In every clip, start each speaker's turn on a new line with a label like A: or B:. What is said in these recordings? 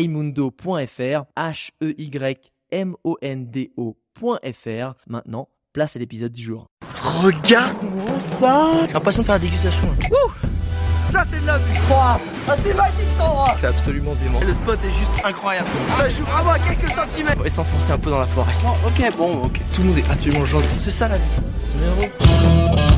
A: heymundo.fr, H-E-Y-M-O-N-D-O.fr. Maintenant, place à l'épisode du jour.
B: Regarde-moi ça J'ai l'impression de faire la dégustation. Ouh ça c'est de la vie Ah c'est magique cet endroit C'est absolument dément. Le spot est juste incroyable. Ça joue vraiment à quelques centimètres. Et s'enfoncer un peu dans la forêt. Oh, ok, bon, ok. Tout le monde est absolument gentil. C'est ça la vie.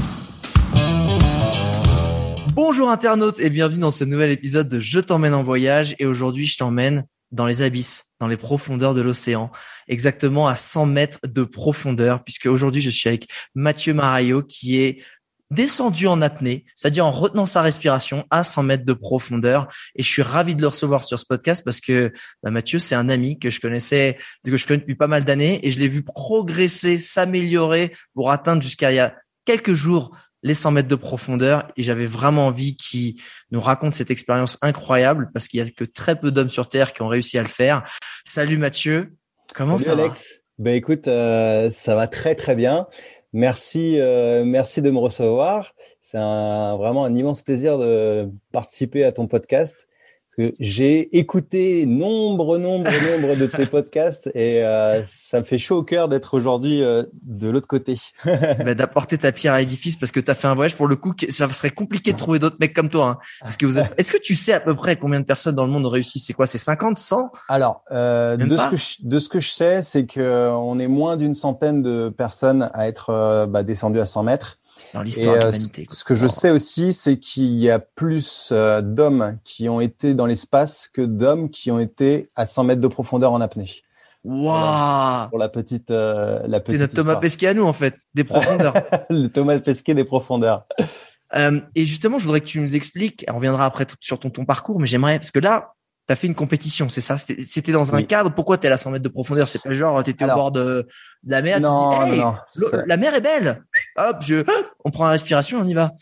A: Bonjour internautes et bienvenue dans ce nouvel épisode de Je t'emmène en voyage et aujourd'hui je t'emmène dans les abysses, dans les profondeurs de l'océan, exactement à 100 mètres de profondeur puisque aujourd'hui je suis avec Mathieu Marayo qui est descendu en apnée, c'est-à-dire en retenant sa respiration à 100 mètres de profondeur. Et je suis ravi de le recevoir sur ce podcast parce que bah, Mathieu, c'est un ami que je connaissais, que je connais depuis pas mal d'années et je l'ai vu progresser, s'améliorer pour atteindre jusqu'à il y a quelques jours les 100 mètres de profondeur et j'avais vraiment envie qu'il nous raconte cette expérience incroyable parce qu'il y a que très peu d'hommes sur Terre qui ont réussi à le faire. Salut Mathieu, comment
C: ça
A: va?
C: Alex. Ben écoute, euh, ça va très très bien. Merci, euh, merci de me recevoir. C'est un, vraiment un immense plaisir de participer à ton podcast j'ai écouté nombre, nombre, nombre de tes podcasts et euh, ça me fait chaud au cœur d'être aujourd'hui euh, de l'autre côté.
A: bah, D'apporter ta pierre à l'édifice parce que tu as fait un voyage. Pour le coup, ça serait compliqué de trouver d'autres mecs comme toi. Hein, parce que vous êtes... Est-ce que tu sais à peu près combien de personnes dans le monde ont réussi? C'est quoi? C'est 50, 100
C: Alors, euh, de, ce que je, de ce que je sais, c'est que on est moins d'une centaine de personnes à être euh, bah, descendues à 100 mètres
A: dans l'histoire de euh, l'humanité.
C: Ce que je sais aussi, c'est qu'il y a plus euh, d'hommes qui ont été dans l'espace que d'hommes qui ont été à 100 mètres de profondeur en apnée.
A: Waouh
C: Pour la petite, euh, la petite.
A: C'est notre Thomas Pesquet à nous en fait, des profondeurs.
C: le Thomas Pesquet des profondeurs.
A: Euh, et justement, je voudrais que tu nous expliques. On reviendra après sur ton, ton parcours, mais j'aimerais parce que là, tu as fait une compétition, c'est ça? C'était dans un cadre? Pourquoi tu es à 100 mètres de profondeur? C'est pas genre tu étais au bord de, la mer,
C: non,
A: tu dis hey,
C: non,
A: la mer est belle. Hop, je on prend la respiration, on y va.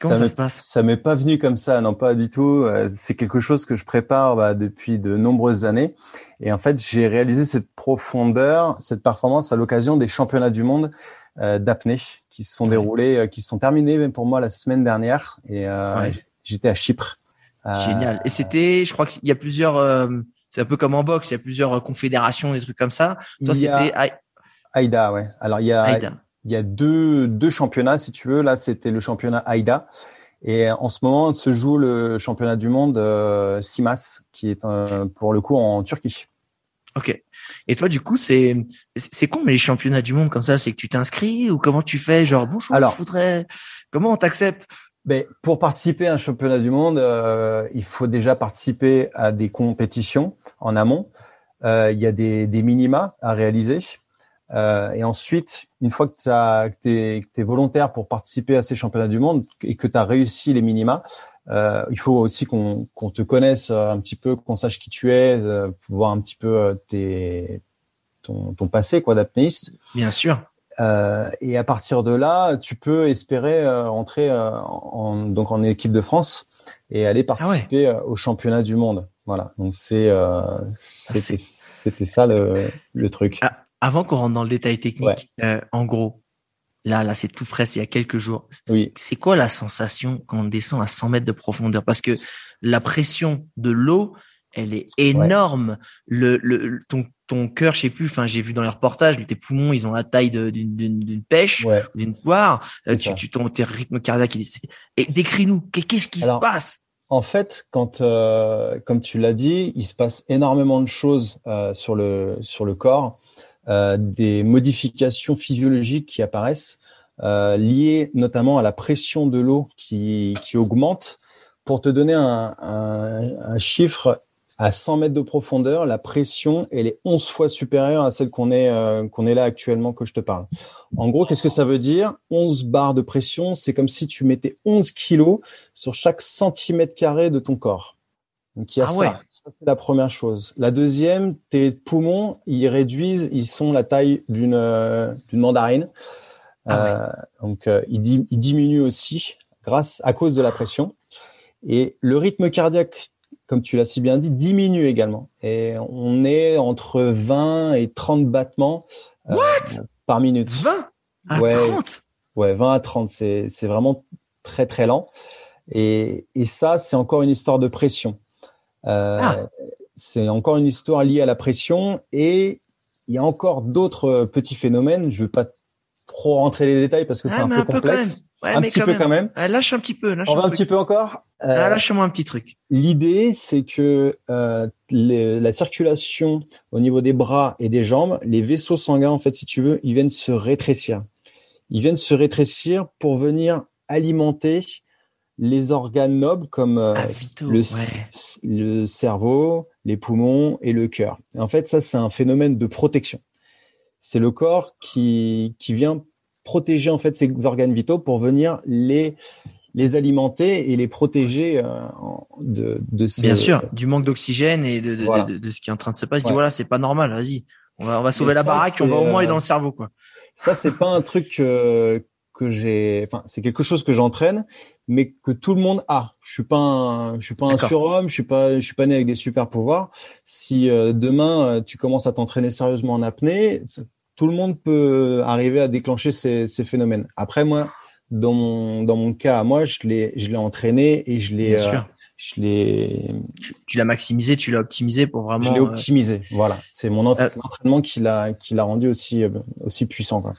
A: Comment ça, se passe?
C: Ça m'est pas venu comme ça, non pas du tout. Euh, c'est quelque chose que je prépare bah, depuis de nombreuses années. Et en fait, j'ai réalisé cette profondeur, cette performance à l'occasion des championnats du monde euh, d'apnée qui se sont déroulés, euh, qui se sont terminés même pour moi la semaine dernière. Et euh, j'étais à Chypre.
A: Génial. Et c'était, je crois qu'il y a plusieurs, euh, c'est un peu comme en boxe, il y a plusieurs euh, confédérations, des trucs comme ça. Toi, c'était
C: Aïda, ouais. Alors il y a, il y a deux deux championnats si tu veux. Là, c'était le championnat Aïda. Et en ce moment, se joue le championnat du monde euh, Simas, qui est euh, pour le coup en Turquie.
A: Ok. Et toi, du coup, c'est c'est con, mais les championnats du monde comme ça, c'est que tu t'inscris ou comment tu fais? Genre bonjour, Alors, je voudrais. Comment on t'accepte?
C: Ben, pour participer à un championnat du monde, euh, il faut déjà participer à des compétitions en amont. Euh, il y a des, des, minima à réaliser. Euh, et ensuite, une fois que tu es, es, volontaire pour participer à ces championnats du monde et que tu as réussi les minima, euh, il faut aussi qu'on te connaisse un petit peu, qu'on sache qui tu es, euh, voir un petit peu euh, tes, ton, ton passé quoi d'apnéiste.
A: Bien sûr.
C: Euh, et à partir de là, tu peux espérer euh, entrer euh, en, donc en équipe de France et aller ah participer au championnat du monde. Voilà. Donc c'est ah, c'était ça le, le truc.
A: Ah, avant qu'on rentre dans le détail technique, en gros, là là c'est tout frais, c'est il y a quelques jours. C'est quoi la sensation quand on descend à 100 mètres de profondeur? Parce que la pression de l'eau, elle est énorme. Le, le, ton ton cœur, je sais plus. Enfin, j'ai vu dans les reportages, tes poumons, ils ont la taille d'une pêche, d'une poire. Euh, tu, tu, ton tes rythme cardiaque. Et décris-nous, qu'est-ce qui se passe?
C: En fait, quand, euh, comme tu l'as dit, il se passe énormément de choses euh, sur le sur le corps, euh, des modifications physiologiques qui apparaissent, euh, liées notamment à la pression de l'eau qui qui augmente. Pour te donner un, un, un chiffre, à 100 mètres de profondeur, la pression, elle est 11 fois supérieure à celle qu'on est, euh, qu'on est là actuellement que je te parle. En gros, qu'est-ce que ça veut dire? 11 barres de pression, c'est comme si tu mettais 11 kilos sur chaque centimètre carré de ton corps. Donc il y a ah ça. c'est la première chose. La deuxième, tes poumons, ils réduisent, ils sont la taille d'une euh, d'une mandarine. Ah euh, donc euh, ils, ils, diminuent aussi grâce à cause de la pression. Et le rythme cardiaque, comme tu l'as si bien dit, diminue également. Et on est entre 20 et 30 battements par minute.
A: 20 à ouais, 30
C: Ouais, 20 à 30, c'est vraiment très très lent. Et, et ça, c'est encore une histoire de pression. Euh, ah. C'est encore une histoire liée à la pression et il y a encore d'autres petits phénomènes. Je ne veux pas trop rentrer les détails parce que c'est un, peu complexe. Un petit peu quand même.
A: lâche un petit peu. Lâche
C: On va un, petit peu encore.
A: Euh, lâche-moi un petit truc.
C: L'idée, c'est que euh, la circulation au niveau des bras et des jambes, les vaisseaux sanguins, en fait, si tu veux, ils viennent se rétrécir. Ils viennent se rétrécir pour venir alimenter les organes nobles comme euh, ah, le, cerveau, les poumons et le cœur. En fait, ça, c'est un phénomène de protection. C'est le corps qui, qui vient protéger en fait ces organes vitaux pour venir les les alimenter et les protéger euh, de, de ces...
A: Bien sûr, du manque d'oxygène et de, de, de, ce qui est en train de se passer. Ouais. voilà, c'est pas normal, vas-y. On va, on va sauver la baraque, on va au moins aller dans le cerveau, quoi.
C: Ça, c'est pas un truc que j'ai, enfin, c'est quelque chose que j'entraîne, mais que tout le monde a. Je suis pas un, je suis pas un surhomme, je suis pas, je suis pas né avec des super pouvoirs. Si euh, demain euh, tu commences à t'entraîner sérieusement en apnée, tout le monde peut arriver à déclencher ces, ces phénomènes. Après moi, dans mon dans mon cas, moi je l'ai je l'ai entraîné et je l'ai euh, je l'ai
A: tu, l'as maximisé, tu l'as optimisé pour vraiment. Je
C: l'ai optimisé, voilà. C'est mon entraînement qui l'a qui l'a rendu aussi aussi puissant. Quoi.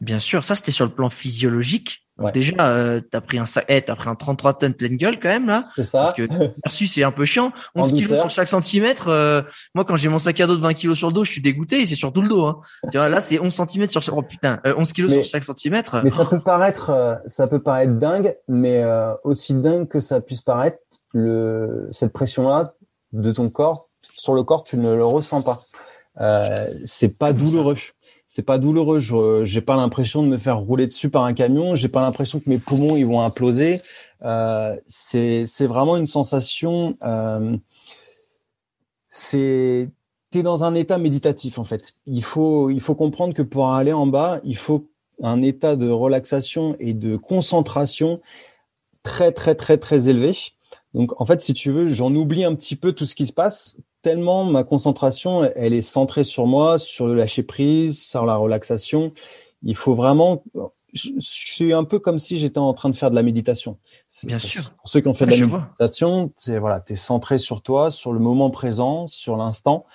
A: Bien sûr, ça c'était sur le plan physiologique. Déjà, euh, t'as pris un sac, eh, t'as pris un 33 tonnes pleine gueule quand même là.
C: C'est ça.
A: Parce que merci, c'est un peu chiant. 11 kilos sur chaque centimètre. Euh, moi, quand j'ai mon sac à dos de 20 kilos sur le dos, je suis dégoûté. Et c'est sur tout le dos. Hein. tu vois, là, c'est 11 centimètres sur chaque. Oh putain, 11 euh, kilos sur chaque centimètre.
C: Mais ça peut paraître, euh, ça peut paraître dingue, mais aussi dingue que ça puisse paraître, le cette pression-là de ton corps sur le corps, tu ne le ressens pas. c'est pas douloureux c'est pas douloureux. Je j'ai pas l'impression de me faire rouler dessus par un camion. J'ai pas l'impression que mes poumons ils vont imploser. Euh, c'est vraiment une sensation. Euh, c'est t'es dans un état méditatif en fait. Il faut il faut comprendre que pour aller en bas, il faut un état de relaxation et de concentration très très très très élevé. Donc en fait, si tu veux, j'en oublie un petit peu tout ce qui se passe tellement ma concentration, elle est centrée sur moi, sur le lâcher prise, sur la relaxation. Il faut vraiment, je, suis un peu comme si j'étais en train de faire de la méditation.
A: Bien sûr.
C: Pour ceux qui ont fait de la méditation, c'est voilà, t'es centré sur toi, sur le moment présent, sur l'instant.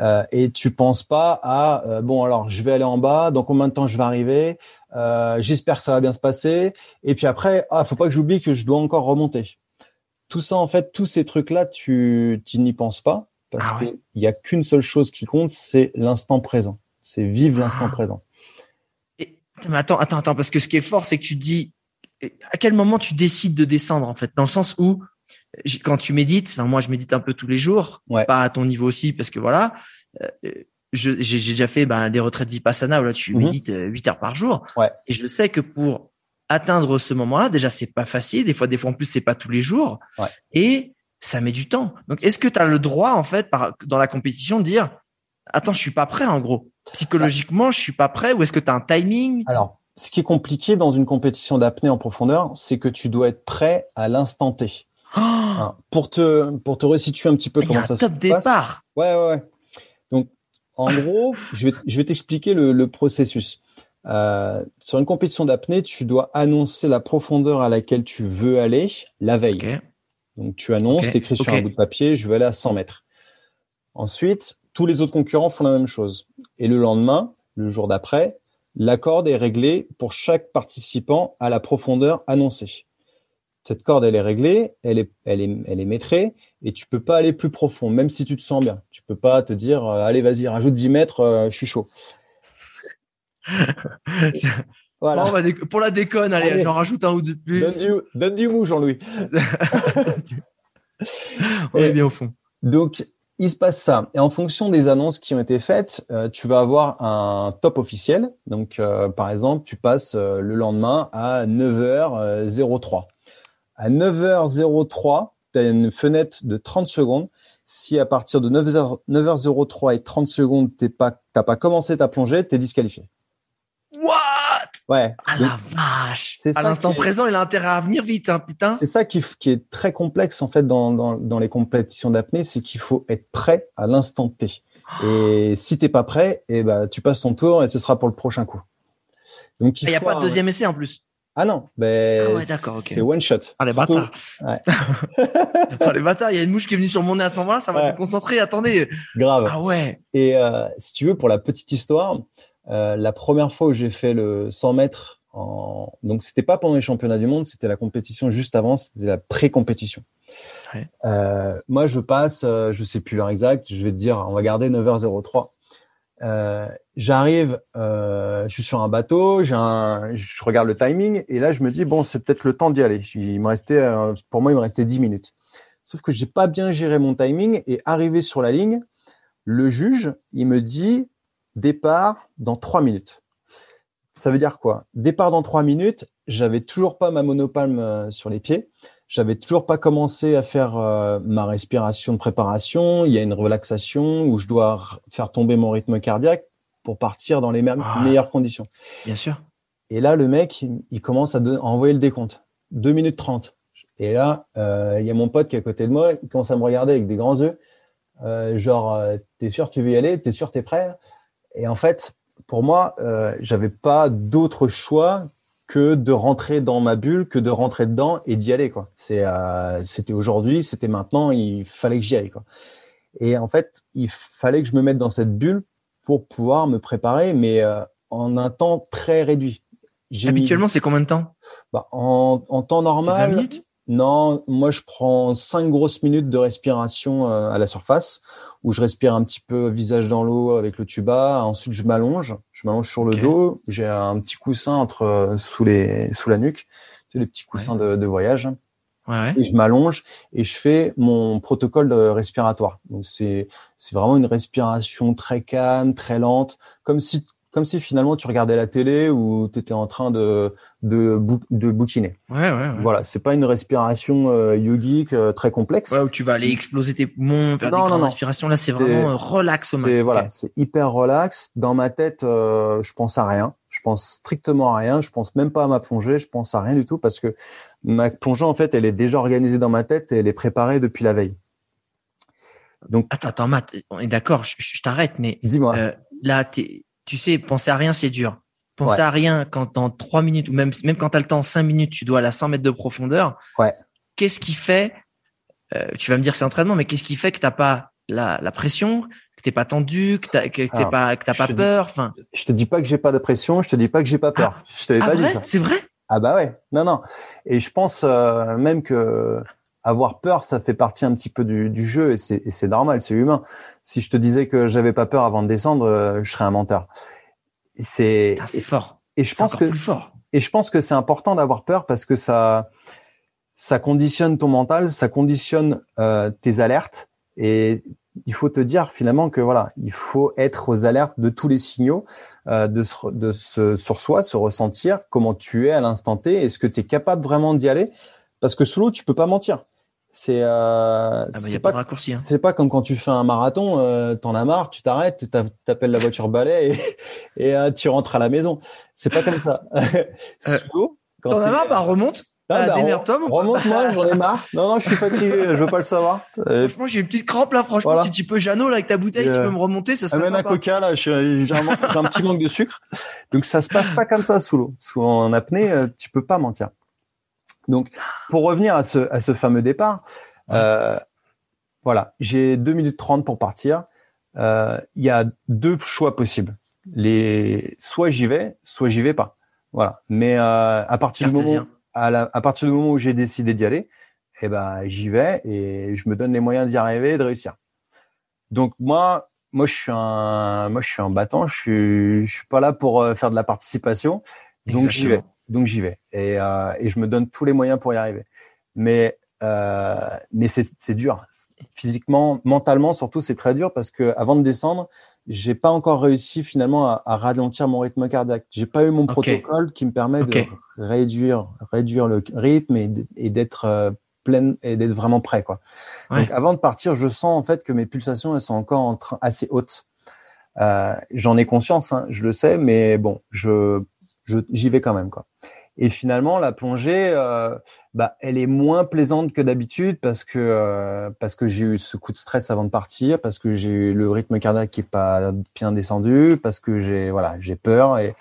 C: Euh, et tu penses pas à euh, bon alors je vais aller en bas dans combien de temps je vais arriver euh, j'espère que ça va bien se passer et puis après ah faut pas que j'oublie que je dois encore remonter tout ça en fait tous ces trucs là tu tu n'y penses pas parce ah qu'il n'y a qu'une seule chose qui compte, c'est l'instant présent. C'est vivre l'instant ah. présent.
A: Et, mais attends, attends, attends, parce que ce qui est fort, c'est que tu dis, à quel moment tu décides de descendre, en fait, dans le sens où, quand tu médites, enfin, moi, je médite un peu tous les jours, pas à ton niveau aussi, parce que voilà, euh, j'ai déjà fait ben, des retraites vipassana où là, tu mhm. médites 8 euh, heures par jour. Et je sais que pour atteindre ce moment-là, déjà, c'est pas facile. Des fois, des fois, en plus, c'est pas tous les jours. Et ça met du temps. Donc, est-ce que tu as le droit, en fait, par, dans la compétition, de dire, attends, je suis pas prêt, en gros. Psychologiquement, je suis pas prêt, ou est-ce que tu as un timing?
C: Alors, ce qui est compliqué dans une compétition d'apnée en profondeur, c'est que tu dois être prêt à l'instant T. Oh pour te pour te resituer un petit peu comment ça se passe. top
A: départ.
C: Ouais, ouais, ouais. Donc, en gros, je vais je vais t'expliquer le, le, processus. Euh, sur une compétition d'apnée, tu dois annoncer la profondeur à laquelle tu veux aller la veille. Donc tu annonces, tu écris sur un bout de papier, je vais aller à 100 mètres. Ensuite, tous les autres concurrents font la même chose. Et le lendemain, le jour d'après, la corde est réglée pour chaque participant à la profondeur annoncée. Cette corde, elle est réglée, elle est, elle est, elle est métrée, et tu peux pas aller plus profond, même si tu te sens bien. Tu peux pas te dire, euh, allez, vas-y, rajoute 10 mètres, euh, je suis chaud.
A: Voilà. pour la déconne, allez, j'en rajoute un ou deux plus.
C: Donne du, mou, Jean-Louis.
A: On est bien au fond.
C: Donc, il se passe ça. Et en fonction des annonces qui ont été faites, euh, tu vas avoir un top officiel. Donc, euh, par exemple, tu passes euh, le lendemain à 9h03. À 9h03, tu as une fenêtre de 30 secondes. Si à partir de 9h, 9h03 et 30 secondes, tu pas, pas commencé ta plongée, tu es disqualifié. Ouais.
A: Ah la vache À l'instant présent, il a intérêt à venir vite, hein, putain.
C: C'est ça qui, qui, est très complexe en fait dans, dans, dans les compétitions d'apnée, c'est qu'il faut être prêt à l'instant T. Et si t'es pas prêt, et eh ben tu passes ton tour et ce sera pour le prochain coup.
A: Donc il n'y a pas de deuxième essai en plus.
C: Ah non, ben
A: ah ouais, d'accord, ok.
C: C'est one shot.
A: Ah les bâtards. Ouais. oh, les bâtards, il y a une mouche qui est venue sur mon nez à ce moment-là, ça va te concentrer. Attendez.
C: Grave.
A: Ah ouais.
C: Et euh, si tu veux, pour la petite histoire, euh, la première fois où j'ai fait le 100 mètres, en... donc c'était pas pendant les championnats du monde, c'était la compétition juste avant, c'était la pré-compétition. Ouais. Euh, moi, je passe, euh, je sais plus l'heure exacte, je vais te dire, on va garder 9h03. Euh, j'arrive, euh, je suis sur un bateau, j'ai un, je regarde le timing et là je me dis bon c'est peut-être le temps d'y aller. Il me restait, pour moi il me restait 10 minutes. Sauf que j'ai pas bien géré mon timing et arrivé sur la ligne, le juge il me dit départ dans 3 minutes. Ça veut dire quoi? Départ dans 3 minutes, j'avais toujours pas ma monopalme euh, sur les pieds. J'avais toujours pas commencé à faire euh, ma respiration de préparation. Il y a une relaxation où je dois faire tomber mon rythme cardiaque pour partir dans les ah. meilleures conditions.
A: Bien sûr.
C: Et là, le mec, il commence à, envoyer le décompte. 2 minutes 30. Et là, euh, il y a mon pote qui est à côté de moi, il commence à me regarder avec des grands yeux. Euh, genre, t'es sûr tu veux y aller? T'es sûr t'es prêt? Et en fait, pour moi, euh, j'avais pas d'autre choix que de rentrer dans ma bulle, que de rentrer dedans et d'y aller quoi. C'est euh, c'était aujourd'hui, c'était maintenant, il fallait que j'y aille quoi. Et en fait, il fallait que je me mette dans cette bulle pour pouvoir me préparer, mais euh, en un temps très réduit.
A: Habituellement, c'est combien de temps?
C: Bah, en, en temps normal.
A: 20 minutes?
C: Non, moi je prends cinq grosses minutes de respiration euh, à la surface où je respire un petit peu visage dans l'eau avec le tuba. Ensuite, je m'allonge, je m'allonge sur le dos. J'ai un petit coussin entre euh, sous les sous la nuque, c'est les petits coussins de, de, voyage.
A: Ouais.
C: Et je m'allonge et je fais mon protocole de respiratoire. Donc c'est c'est vraiment une respiration très calme, très lente, comme si comme si finalement tu regardais la télé ou tu étais en train de de, de bouquiner.
A: Ouais, ouais, ouais.
C: Voilà, c'est pas une respiration euh, yogique euh, très complexe.
A: Ouais, où tu vas aller exploser tes poumons, faire des grandes respirations. Là, c'est vraiment euh, relax au max.
C: Voilà, c'est hyper relax. Dans ma tête, euh, je pense à rien. Je pense strictement à rien. Je pense même pas à ma plongée. Je pense à rien du tout parce que ma plongée, en fait, elle est déjà organisée dans ma tête et elle est préparée depuis la veille.
A: Donc, attends, attends, Matt, on est d'accord. Je, je t'arrête, mais
C: dis-moi.
A: Euh, là, t'es tu sais, penser à rien, c'est dur. Penser à rien quand dans trois minutes ou même même quand t'as le temps, cinq minutes, tu dois aller à 100 mètres de profondeur.
C: Ouais.
A: Qu'est-ce qui fait euh, Tu vas me dire c'est l'entraînement, mais qu'est-ce qui fait que t'as pas la, la pression, que t'es pas tendu, que t'as que t'es pas que t'as pas peur Enfin.
C: Je te dis pas que j'ai pas de pression, je te dis pas que j'ai pas peur.
A: Ah,
C: je t'avais
A: ah
C: pas
A: dit
C: ça.
A: C'est vrai?
C: Ah bah ouais. Non non. Et je pense euh, même que avoir peur, ça fait partie un petit peu du, du jeu et c'est normal, c'est humain. Si je te disais que j'avais pas peur avant de descendre, euh, je serais un menteur.
A: C'est c'est fort.
C: Et je pense que
A: plus fort.
C: Et je pense que c'est important d'avoir peur parce que ça ça conditionne ton mental, ça conditionne euh, tes alertes et il faut te dire finalement que voilà, il faut être aux alertes de tous les signaux, euh, de, se, de se, sur soi, se ressentir, comment tu es à l'instant T, est-ce que tu es capable vraiment d'y aller? Parce que sous l'eau, tu peux pas mentir. C'est euh,
A: ah bah,
C: c'est
A: pas, raccourci. Hein.
C: C'est pas comme quand tu fais un marathon, euh, t'en as marre, tu t'arrêtes, tu t'appelles la voiture balai et, et euh, tu rentres à la maison. C'est pas comme ça.
A: euh, t'en as marre, bah remonte. Ah, bah,
C: démerde-toi, Remonte-moi, j'en ai marre. Non, non, je suis fatigué, je veux pas le savoir.
A: Franchement, j'ai une petite crampe là. Franchement, si tu peux, Jeannot, là, avec ta bouteille, si tu peux me remonter, ça serait
C: Amène
A: sympa.
C: un coca, là, j'ai un, un, petit manque de sucre. Donc, ça se passe pas comme ça sous l'eau. Sous en apnée, tu peux pas mentir. Donc, pour revenir à ce, à ce fameux départ, euh, voilà, j'ai 2 minutes 30 pour partir. Euh, Il y a deux choix possibles. Les, soit j'y vais, soit j'y vais pas. Voilà. Mais euh, à partir du moment, à, la, à partir du moment où j'ai décidé d'y aller, eh ben j'y vais et je me donne les moyens d'y arriver et de réussir. Donc moi, moi je suis un, moi je suis un battant. Je suis, je suis pas là pour faire de la participation. Donc j'y vais. Donc j'y vais et, euh, et je me donne tous les moyens pour y arriver. Mais euh, mais c'est dur. Physiquement, mentalement, surtout, c'est très dur parce que avant de descendre, j'ai pas encore réussi finalement à, à ralentir mon rythme cardiaque. J'ai pas eu mon protocole qui me permet de réduire, réduire le rythme et, d'être euh, pleine et d'être vraiment prêt, quoi. Donc, avant de partir, je sens en fait que mes pulsations elles sont encore en train assez hautes. Euh, J'en ai conscience, hein, je le sais, mais bon, je j'y vais quand même, quoi. Et finalement, la plongée, euh, bah, elle est moins plaisante que d'habitude parce que euh, parce que j'ai eu ce coup de stress avant de partir, parce que j'ai eu le rythme cardiaque qui est pas bien descendu, parce que j'ai voilà j'ai peur et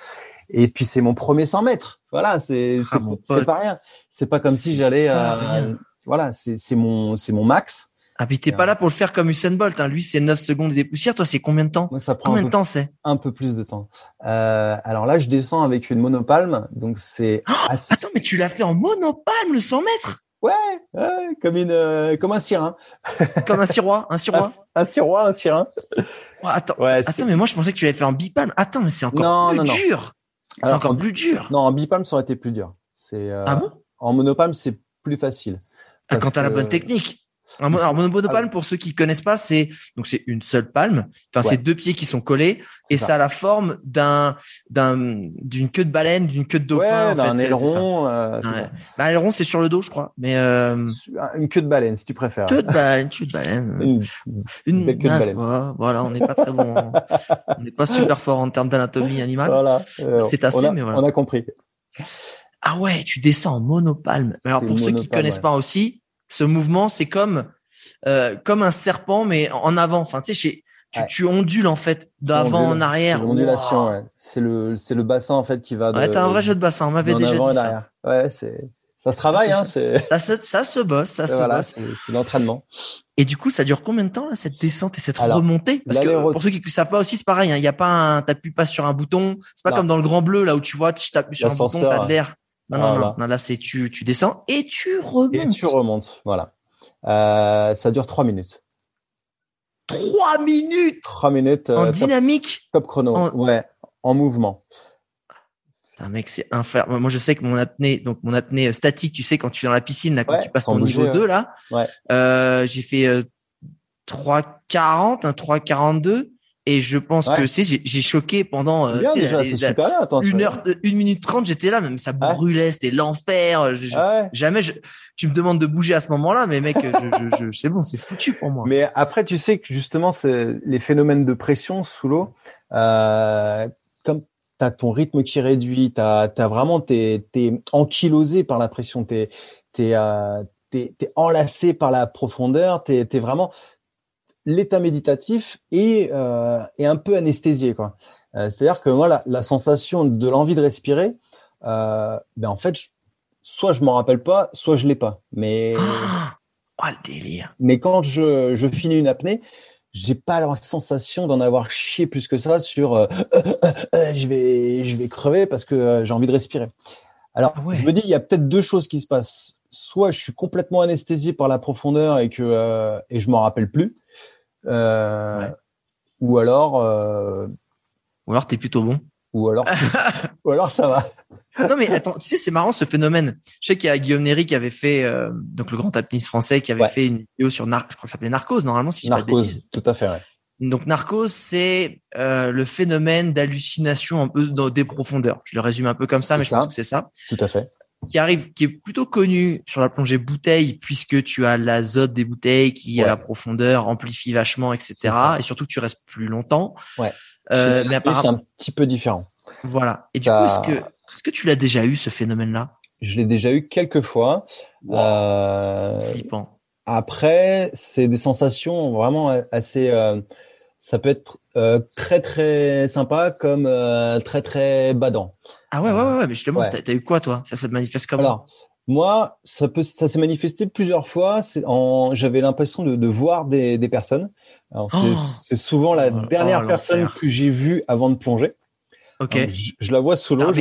C: et puis c'est mon premier 100 mètres. Voilà, c'est ah, c'est pas rien. C'est pas comme si j'allais euh, voilà, c'est c'est mon c'est mon max.
A: Ah, puis t'es pas là pour le faire comme Usain Bolt. Hein. Lui, c'est 9 secondes des poussières. Toi, c'est combien de temps ça prend Combien de temps c'est
C: Un peu plus de temps. Euh, alors là, je descends avec une monopalme, donc c'est.
A: Oh, attends, mais tu l'as fait en monopalme le 100 mètres
C: Ouais, ouais comme une, euh, comme un sirin.
A: comme un sirois, un sirois.
C: Un, un sirois, un sirin.
A: Oh, attends, attends, mais moi, je pensais que tu l'avais fait en bipalme. Attends, mais c'est encore plus dur. C'est encore plus dur.
C: Non, en bipalme, ça aurait été plus dur. C'est. Euh, ah bon? En monopalme, c'est plus facile.
A: Ah, quand t'as la bonne technique. Alors monopalme pour ceux qui connaissent pas, c'est donc c'est une seule palme. Enfin, c'est deux pieds qui sont collés et ça. a la forme d'un d'un d'une queue de baleine, d'une queue de dauphin.
C: Ouais, un aileron.
A: Euh, bah, aileron, c'est sur le dos, je crois. Mais euh...
C: une queue de baleine, si tu préfères.
A: Queue de baleine, queue de baleine. Une, queue de baleine. Voilà, on n'est pas très bon. on n'est pas super fort en termes d'anatomie animale. Voilà. Euh, c'est assez, mais voilà.
C: On a compris.
A: Ah ouais, tu descends en monopalme. Alors pour ceux qui connaissent pas aussi, ce mouvement, c'est comme euh, comme un serpent, mais en avant. Enfin, tu sais, tu, tu ondules en fait d'avant en arrière.
C: L'ondulation, ouais. C'est le c'est le bassin en fait qui va.
A: De, ouais, t'as un vrai jeu de bassin. On m'avait déjà dit ça.
C: Ouais, c'est ça se travaille, hein.
A: Ça, se, ça se bosse, ça se bosse.
C: C'est l'entraînement.
A: Et du coup, ça dure combien de temps là, cette descente et cette remontée? Parce que pour ceux qui ne savent pas aussi, c'est pareil. Il hein, y a pas un, t'appuies pas sur un bouton. C'est pas comme dans le Grand Bleu là où tu vois, tu t'appuies sur un bouton, t'as de l'air. Non, non, non, non, là c'est tu, tu descends et tu remontes. Et
C: tu remontes, voilà. Euh, ça dure trois minutes.
A: Trois minutes?
C: Trois minutes.
A: en euh, dynamique?
C: Top chrono. Ouais, en mouvement.
A: Un mec, c'est infernal. Moi, je sais que mon apnée, donc mon apnée statique, tu sais, quand tu es dans la piscine, là, quand tu passes ton niveau 2, là,
C: ouais.
A: euh, j'ai fait euh, 3,40, un 3,42. Et je pense que c'est j'ai choqué pendant
C: euh, déjà,
A: une heure, une minute trente, j'étais là, même ça brûlait, c'était l'enfer. Jamais je, tu me demandes de bouger à ce moment-là, mais mec, je, je, c'est bon, c'est foutu pour moi.
C: Mais après, tu sais que justement, c'est les phénomènes de pression sous l'eau, euh, comme t'as ton rythme qui réduit, t'as as vraiment t'es t'es ankylosé par la pression, t'es t'es euh, t'es enlacé par la profondeur, t'es t'es vraiment l'état méditatif est, euh, est un peu anesthésié. quoi. Euh, C'est-à-dire que moi, la, la sensation de l'envie de respirer, euh, ben en fait, je, soit je m'en rappelle pas, soit je l'ai pas. Mais
A: oh, le délire.
C: Mais quand je, je finis une apnée, j'ai pas la sensation d'en avoir chié plus que ça sur euh, euh, euh, euh je vais je vais crever parce que j'ai envie de respirer. Alors ah je me dis il y a peut-être deux choses qui se passent. Soit je suis complètement anesthésié par la profondeur et que et je m'en rappelle plus, euh, ou alors. Euh,
A: ou alors t'es plutôt bon.
C: Ou alors, ou alors ça va.
A: non mais attends, tu sais c'est marrant ce phénomène. Je sais qu'il y a Guillaume Néry qui avait fait euh, donc le grand apniste français qui avait fait une vidéo sur Nar je crois que ça s'appelait Narcos normalement si je dis pas de bêtises.
C: Tout à fait. Ouais.
A: Donc Narcos c'est euh, le phénomène d'hallucination un peu dans des profondeurs. Je le résume un peu comme ça mais je pense que c'est ça.
C: Tout à fait
A: qui arrive, qui est plutôt connu sur la plongée bouteille, puisque tu as l'azote des bouteilles qui à la profondeur amplifie vachement, etc. Et surtout que tu restes plus longtemps.
C: Ouais. Euh, mais apparemment, c'est un petit peu différent.
A: Voilà. Et du coup, est-ce que, est-ce que tu l'as déjà eu ce phénomène-là?
C: Je l'ai déjà eu quelques fois.
A: Euh, Flippant.
C: Après, c'est des sensations vraiment assez. Euh, ça peut être euh, très très sympa comme euh, très très badant.
A: Ah ouais ouais ouais, mais justement, t'as as eu quoi toi? Ça se manifeste comment? Alors,
C: moi, ça peut ça s'est manifesté plusieurs fois. C'est en j'avais l'impression de, de, voir des, des personnes. Alors c'est oh souvent la oh dernière personne que j'ai vue avant de plonger.
A: Ok.
C: je, la vois sous l'eau.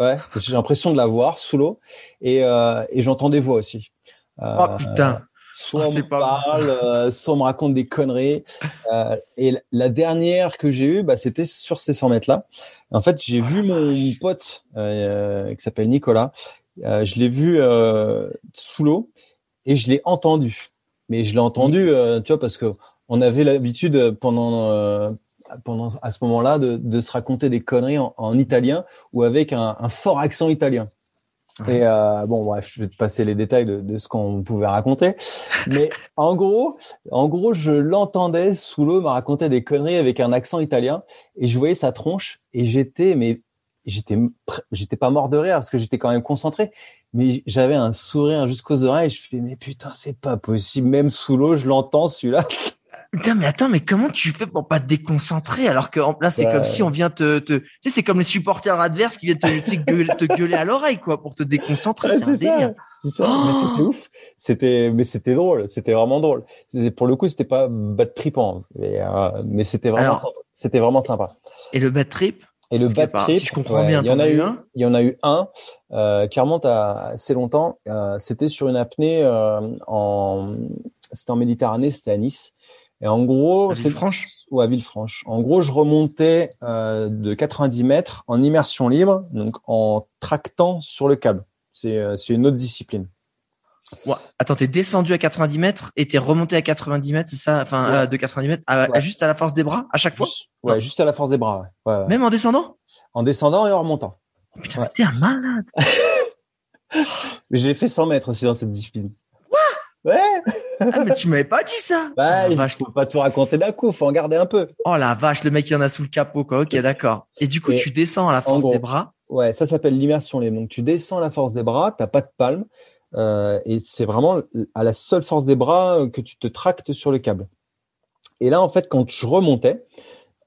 C: Ouais, j'ai l'impression de la voir sous l'eau et euh, et j'entends des voix aussi.
A: oh putain.
C: Soit on me parle, euh, soit on me raconte des conneries. Euh, et la dernière que j'ai eue, bah, c'était sur ces 100 mètres-là. En fait, j'ai vu mon pote euh, qui s'appelle Nicolas. je l'ai vu sous l'eau et je l'ai entendu. Mais je l'ai entendu, tu vois, parce que on avait l'habitude pendant pendant à ce moment-là de, de, se raconter des conneries en, en italien ou avec un, un fort accent italien. Et euh, bon, bref, je vais te passer les détails de, de ce qu'on pouvait raconter. Mais en gros, en gros, je l'entendais sous l'eau me raconter des conneries avec un accent italien, et je voyais sa tronche, et j'étais, mais j'étais, j'étais pas mort de rire parce que j'étais quand même concentré, mais j'avais un sourire jusqu'aux oreilles. Je fais, mais putain, c'est pas possible. Même sous l'eau, je l'entends celui-là.
A: Putain, mais attends, mais comment tu fais pour pas te déconcentrer alors que là c'est comme si on vient te, te... tu sais, c'est comme les supporters adverses qui viennent te, te gueuler à l'oreille quoi pour te déconcentrer. c'est un délire.
C: C'est ça. Oh c'était ouf. C'était, mais c'était drôle. C'était vraiment drôle. Pour le coup, c'était pas bad tripant, mais, euh, mais c'était vraiment, c'était vraiment sympa.
A: Et le bad trip
C: Et le bad trip,
A: si je comprends bien, il y en a eu un.
C: Il y en a eu un euh, qui remonte à assez longtemps. Euh, c'était sur une apnée euh, en, c'était en Méditerranée, c'était à Nice. Et en gros,
A: c'est Villefranche?
C: Ou à Villefranche. En gros, je remontais euh, de 90 mètres en immersion libre, donc en tractant sur le câble. C'est euh, une autre discipline.
A: Attends, t'es descendu à 90 mètres et t'es remonté à 90 mètres, c'est ça? Enfin, euh, de 90 mètres, à, juste à la force des bras, à chaque fois?
C: Ouais, juste à la force des bras. Ouais.
A: Même en descendant?
C: En descendant et en remontant.
A: Oh, putain, t'es un malade
C: Mais j'ai fait 100 mètres aussi dans cette discipline.
A: Ouais. Ah, mais tu m'avais pas dit ça.
C: Bah, oh, vache. faut pas tout raconter d'un coup, faut en garder un peu.
A: Oh la vache, le mec il en a sous le capot quoi. Ok, d'accord. Et du coup, tu descends à la force des bras.
C: Ouais, ça s'appelle l'immersion libre. Donc tu descends à la force des bras, t'as pas de palme, euh, et c'est vraiment à la seule force des bras que tu te tractes sur le câble. Et là, en fait, quand je remontais,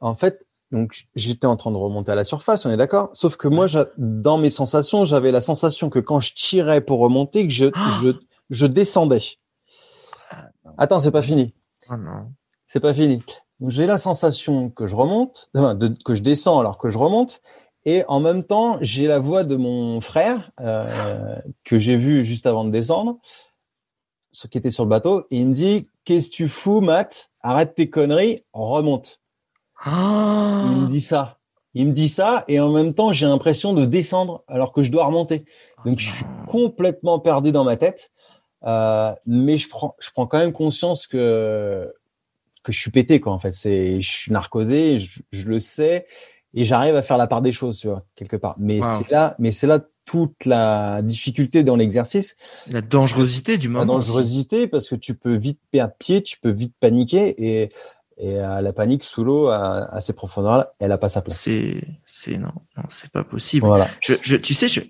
C: en fait, donc j'étais en train de remonter à la surface, on est d'accord? Sauf que moi, dans mes sensations, j'avais la sensation que quand je tirais pour remonter, que je, je, je descendais. Attends, c'est pas fini.
A: Oh non.
C: C'est pas fini. J'ai la sensation que je remonte, que je descends alors que je remonte, et en même temps, j'ai la voix de mon frère euh, que j'ai vu juste avant de descendre, ce qui était sur le bateau, et il me dit "Qu'est-ce que tu fous, Matt? Arrête tes conneries, remonte."
A: Ah.
C: Il me dit ça. Il me dit ça, et en même temps, j'ai l'impression de descendre alors que je dois remonter. Donc, je suis complètement perdu dans ma tête. Euh, mais je prends, je prends quand même conscience que que je suis pété quoi. En fait, c'est, je suis narcosé, je, je le sais, et j'arrive à faire la part des choses, tu vois, quelque part. Mais c'est là, mais c'est là toute la difficulté dans l'exercice.
A: La dangerosité du moment.
C: La dangerosité parce que tu peux vite perdre pied, tu peux vite paniquer et et euh, la panique sous l'eau à, à, ces profondeurs-là, elle a pas sa place.
A: C'est c'est non non c'est pas possible. Voilà. Je, je tu sais je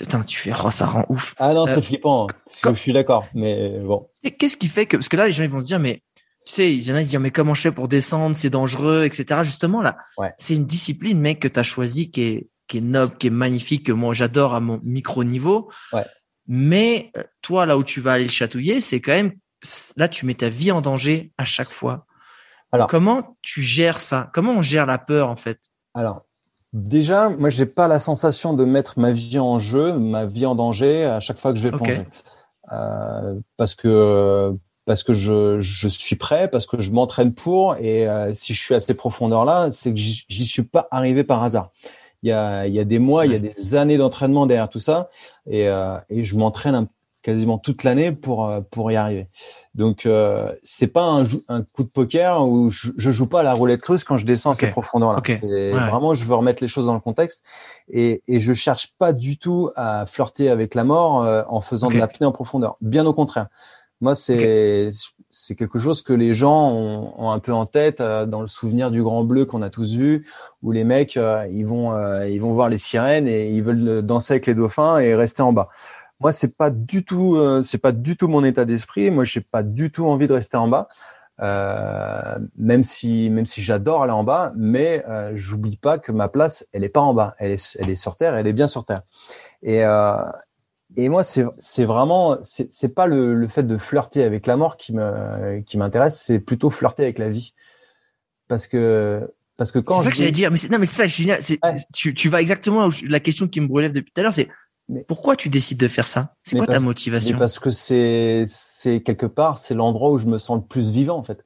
A: Attends, tu fais, oh, ça rend ouf.
C: Ah non, c'est euh, flippant. Hein. Je suis d'accord, mais bon.
A: Qu'est-ce qui fait que, parce que là, les gens ils vont se dire, mais tu sais, il y en a qui disent, mais comment je fais pour descendre, c'est dangereux, etc. Justement, là, c'est une discipline, mec, que tu as choisi, qui est, qui est noble, qui est magnifique, que moi j'adore à mon micro niveau.
C: Ouais.
A: Mais euh, toi, là où tu vas aller le chatouiller, c'est quand même, là, tu mets ta vie en danger à chaque fois. Alors, comment tu gères ça? Comment on gère la peur, en fait?
C: Alors, Déjà, moi, j'ai pas la sensation de mettre ma vie en jeu, ma vie en danger à chaque fois que je vais plonger, euh, parce que parce que je, je suis prêt, parce que je m'entraîne pour, et euh, si je suis à ces profondeurs-là, c'est que j'y suis pas arrivé par hasard. Il y a, il y a des mois, il y a des années d'entraînement derrière tout ça, et, euh, et je m'entraîne quasiment toute l'année pour euh, pour y arriver. Donc euh, c'est pas un, un, coup de poker où je, je joue pas à la roulette russe quand je descends à ces profondeurs-là. Vraiment, je veux remettre les choses dans le contexte et, et je cherche pas du tout à flirter avec la mort euh, en faisant de l'apnée en profondeur. Bien au contraire. Moi, c'est c'est quelque chose que les gens ont, ont, un peu en tête euh, dans le souvenir du Grand Bleu qu'on a tous vu, où les mecs euh, ils vont ils vont voir les sirènes et ils veulent danser avec les dauphins et rester en bas. Moi, c'est pas du tout, euh, c'est pas du tout mon état d'esprit. Moi, j'ai pas du tout envie de rester en bas, euh, même si, même si j'adore aller en bas, mais euh, j'oublie pas que ma place, elle est pas en bas, elle est, elle est sur terre, elle est bien sur terre. Et euh, et moi, c'est, c'est vraiment, c'est, c'est pas le, le fait de flirter avec la mort qui me, qui m'intéresse, c'est plutôt flirter avec la vie, parce que parce que quand
A: c'est ça que j'allais dire, mais c'est, non, mais c'est ça, génial. C'est, tu, tu vas exactement la question qui me brûlait depuis tout à l'heure, c'est mais pourquoi tu décides de faire ça? C'est quoi ta motivation?
C: Parce que c'est c'est quelque part c'est l'endroit où je me sens le plus vivant en fait.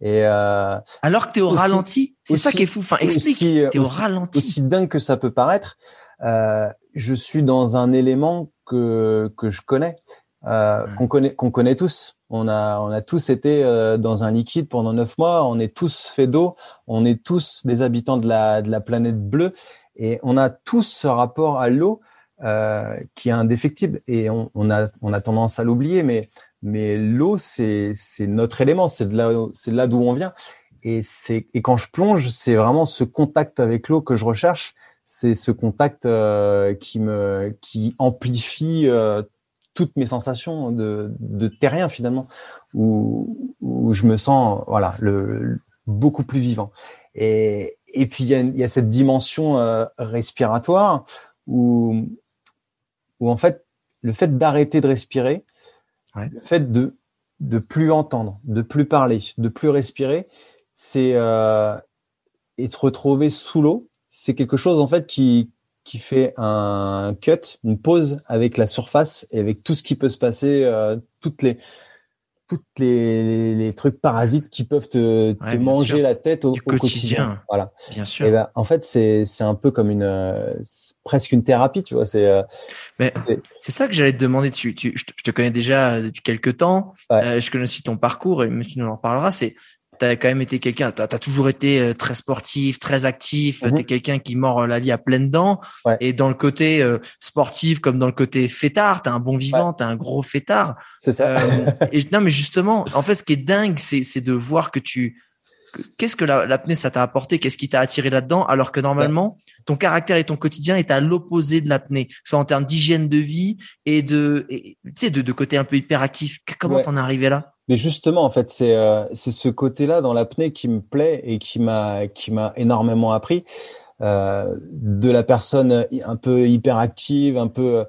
C: Et euh,
A: alors que tu es au ralenti, c'est ça qui est fou. Enfin, explique. Tu es au ralenti.
C: Aussi dingue que ça peut paraître, euh, je suis dans un élément que que je connais, euh, qu'on connaît qu'on connaît tous. On a on a tous été euh, dans un liquide pendant neuf mois. On est tous faits d'eau. On est tous des habitants de la de la planète bleue et on a tous ce rapport à l'eau euh, qui est indéfectible et on, a on a tendance à l'oublier, mais mais l'eau c'est notre élément, c'est de là là d'où on vient. Et et quand je plonge, c'est vraiment ce contact avec l'eau que je recherche, c'est ce contact euh, qui me qui amplifie euh, toutes mes sensations de de terrien finalement où où je me sens voilà le beaucoup plus vivant. Et et puis il y a, y a cette dimension respiratoire où où en fait le fait d'arrêter de respirer, ouais. le fait de de plus entendre, de plus parler, de plus respirer, c'est euh, être retrouvé sous l'eau. C'est quelque chose en fait qui qui fait un cut, une pause avec la surface et avec tout ce qui peut se passer, euh, toutes les toutes les, les, trucs parasites qui peuvent te, te manger la tête au, quotidien.
A: Voilà. Bien sûr.
C: Et ben, en fait, c'est c'est un peu comme une euh, presque une thérapie, tu vois. C'est. Euh,
A: Mais c'est ça que j'allais te demander. Tu, tu, je te connais déjà depuis quelques temps. Ouais. Euh, je connais aussi ton parcours et tu nous en parleras. C'est tu as quand même été quelqu'un, tu as, toujours été euh, très sportif, très actif,
C: Mhm.
A: tu es quelqu'un qui mord la vie à pleines dents.
C: Ouais.
A: Et dans le côté euh, sportif comme dans le côté fêtard, tu un bon vivant, tu un gros fêtard.
C: C'est ça.
A: Euh, et, non, mais justement, en fait, ce qui est dingue, c'est c'est de voir que tu... que- Qu'est-ce que la- l'apnée, ça t'a apporté? Qu'est-ce qui t'a attiré là-dedans? Alors que normalement, ton caractère et ton quotidien est à l'opposé de l'apnée, soit en termes d'hygiène de vie et de, tu sais, de, de côté un peu hyperactif. Comment
C: Ouais.
A: t'en es arrivé là?
C: Mais justement, en fait, c'est euh, c'est ce côté-là dans l'apnée qui me plaît et qui m'a qui m'a énormément appris euh, de la personne un peu hyperactive, un peu euh,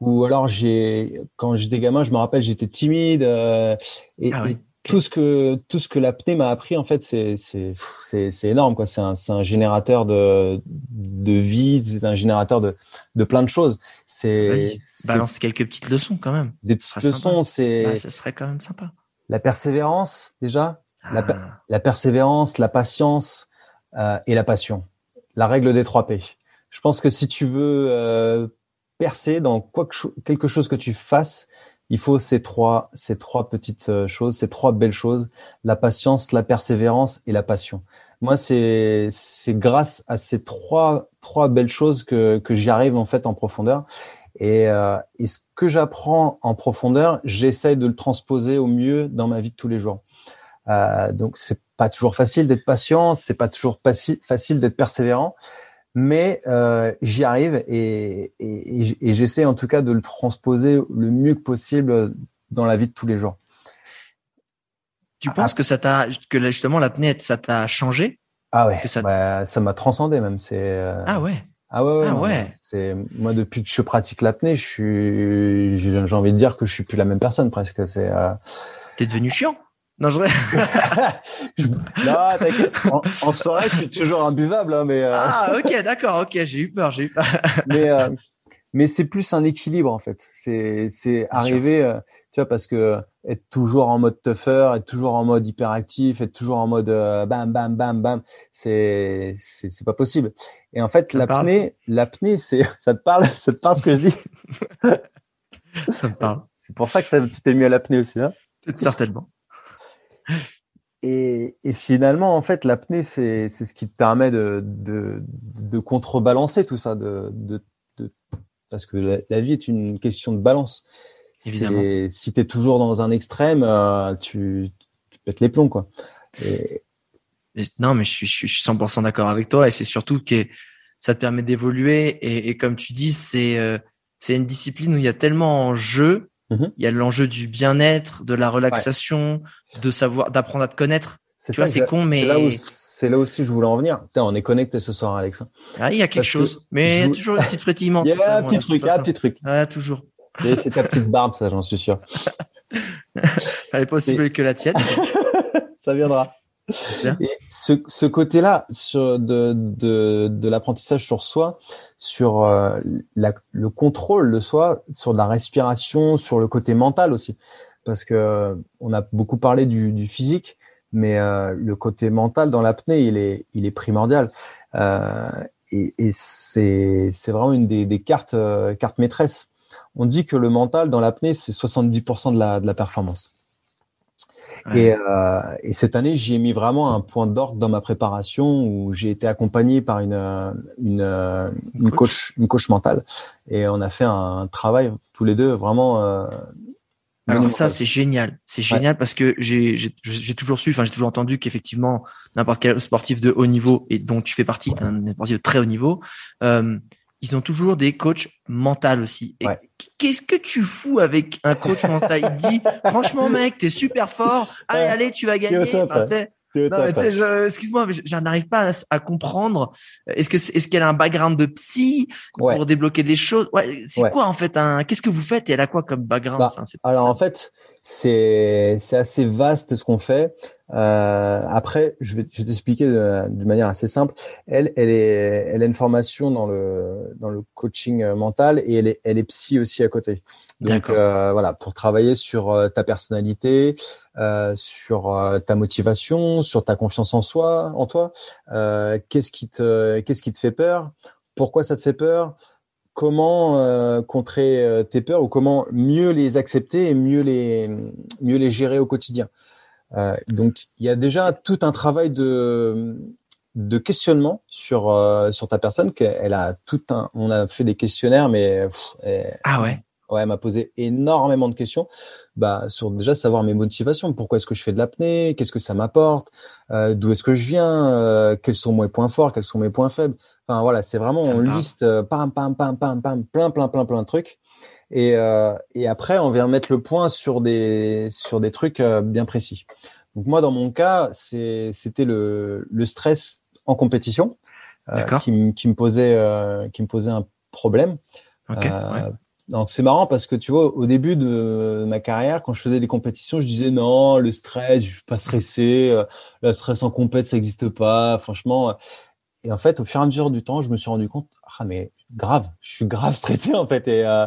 C: ou alors j'ai quand j'étais gamin, je me rappelle, j'étais timide euh, et,
A: Ah
C: et tout ce que tout ce que l'apnée m'a appris en fait, c'est c'est c'est c'est énorme quoi. C'est un c'est un générateur de de vie, c'est un générateur de de plein de choses. C'est
A: balance quelques petites leçons quand même.
C: des petites leçons, c'est
A: Bah, ça serait quand même sympa.
C: la persévérance déjà. La
A: Ah,
C: la persévérance, la patience euh, et la passion. La règle des trois P. Je pense que si tu veux euh, percer dans quoi que quelque chose que tu fasses, il faut ces trois, ces trois petites euh, choses, ces trois belles choses la patience, la persévérance et la passion. Moi, c'est c'est grâce à ces trois trois belles choses que que j'y arrive en fait en profondeur. Et, euh, et ce que j'apprends en profondeur, j'essaye de le transposer au mieux dans ma vie de tous les jours. Euh, donc c'est pas toujours facile d'être patient, c'est pas toujours faci- facile d'être persévérant, mais euh, j'y arrive et, et, et- j'essaie en tout cas de le transposer le mieux que possible dans la vie de tous les jours.
A: tu penses que ça t'a, que justement l'apnée, ça t'a changé?
C: Ah ouais,
A: Que ça-
C: bah, ça m'a transcendé même. C'est euh,
A: Ah ouais.
C: ah ouais, ouais,
A: Ah ouais.
C: C'est moi depuis que je pratique l'apnée, je suis j'ai j'ai envie de dire que je suis plus la même personne presque. C'est euh,
A: T'es devenu chiant? Non, je...
C: non, t'inquiète. En, en soirée, je suis toujours imbuvable, hein, mais euh,
A: Ah, ok, d'accord, ok, j'ai eu peur, j'ai eu peur.
C: mais euh, mais c'est plus un équilibre en fait. C'est c'est arriver, euh, tu vois, parce que être toujours en mode tougher, être toujours en mode hyperactif, être toujours en mode euh, bam bam bam bam, c'est c'est c'est pas possible. Et en fait, l'apnée, l'apnée, c'est ça te parle, ça te parle ce que je dis.
A: Ça me parle.
C: C'est pour ça que tu t'es mis à l'apnée aussi, hein.
A: Certainement.
C: Et, et finalement, en fait, l'apnée, c'est c'est ce qui te permet de de, de contrebalancer tout ça, de, de, de parce que la, la vie est une question de balance.
A: Évidemment.
C: Si tu es toujours dans un extrême, euh, tu, tu pètes les plombs, quoi. Et,
A: Non, mais je suis, je suis je suis 100% d'accord avec toi et c'est surtout que ça te permet d'évoluer et, et comme tu dis, c'est euh, c'est une discipline où il y a tellement en jeu.
C: Mhm.
A: Il y a l'enjeu du bien-être, de la relaxation, de savoir, d'apprendre à te connaître.
C: c'est
A: Tu vois, c'est
C: que-
A: con, mais-
C: c'est là où aussi que je voulais en venir. Putain, on est connecté ce soir, Alex. hein.
A: Ah, il y a quelque
C: Parce que
A: chose, mais il y a
C: je-
A: toujours une petite frétillement.
C: Il y a un petit truc, un petit truc.
A: Toujours.
C: C'est c'est ta petite barbe, ça, j'en suis sûr.
A: Elle est pas aussi belle que la tienne.
C: Ça viendra. Et ce, ce côté-là sur de, de, de l'apprentissage sur soi, sur euh, la, le contrôle de soi, sur la respiration, sur le côté mental aussi, parce que euh, on a beaucoup parlé du, du physique, mais euh, le côté mental dans l'apnée, il est, il est primordial. Euh, et et c'est, c'est vraiment une des, des cartes, euh, cartes maîtresses. On dit que le mental dans l'apnée, c'est 70% de la, de la performance. Et, euh, et, cette année, j'y ai mis vraiment un point d'ordre dans ma préparation où j'ai été accompagné par une, une, une coach. une coach mentale et on a fait un travail tous les deux vraiment. Euh,
A: alors ça, c'est génial. C'est génial parce que j'ai j'ai toujours su, enfin j'ai toujours entendu qu'effectivement n'importe quel sportif de haut niveau et dont tu fais partie, un sportif de très haut niveau, euh, ils ont toujours des coachs mentaux aussi. Qu'est-ce que tu fous avec un coach mental? Il te dit, franchement, mec, t'es super fort. Allez, allez, tu vas gagner. excuse-moi, mais je n'arrive pas à, comprendre. Est-ce que est-ce qu'elle a un background de psy pour débloquer des choses? C'est quoi en fait un Qu'est-ce que vous faites? Et elle a quoi comme background?
C: Bah, Alors en fait, c'est c'est assez vaste ce qu'on fait. Euh, après, je vais, je vais t'expliquer de, de, manière assez simple. Elle, elle est, elle a une formation dans le dans le coaching mental et elle est, elle est psy aussi à côté. Donc euh, voilà, pour travailler sur euh, ta personnalité, euh, sur euh, ta motivation, sur ta confiance en soi, en toi. Euh, qu'est-ce qui te, qu'est-ce qui te fait peur? Pourquoi ça te fait peur? Comment euh, contrer euh, tes peurs ou comment mieux les accepter et mieux les mieux les gérer au quotidien. Euh, donc il y a déjà tout un travail de de questionnement sur euh, sur ta personne qu'elle a tout un on a fait des questionnaires mais
A: ah ouais?
C: Ouais elle m'a posé énormément de questions. Bah sur déjà savoir mes motivations. Pourquoi est-ce que je fais de l'apnée? Qu'est-ce que ça m'apporte? D'où est-ce que je viens? Quels sont mes points forts? Quels sont mes points faibles? Enfin voilà, c'est vraiment on liste euh, pam pam pam pam pam plein plein plein plein de trucs. Et, euh, et après, on vient mettre le point sur des sur des trucs euh, bien précis. Donc moi, dans mon cas, c'est c'était le, le stress en compétition euh, qui, qui me posait euh, qui me posait un problème.
A: Okay, ouais.
C: Donc c'est marrant parce que tu vois, au début de ma carrière, quand je faisais des compétitions, je disais non, le stress, je suis pas stressé, le stress en compète, ça n'existe pas. Franchement, et en fait, au fur et à mesure du temps, je me suis rendu compte, ah mais grave, je suis grave stressé en fait. Et euh,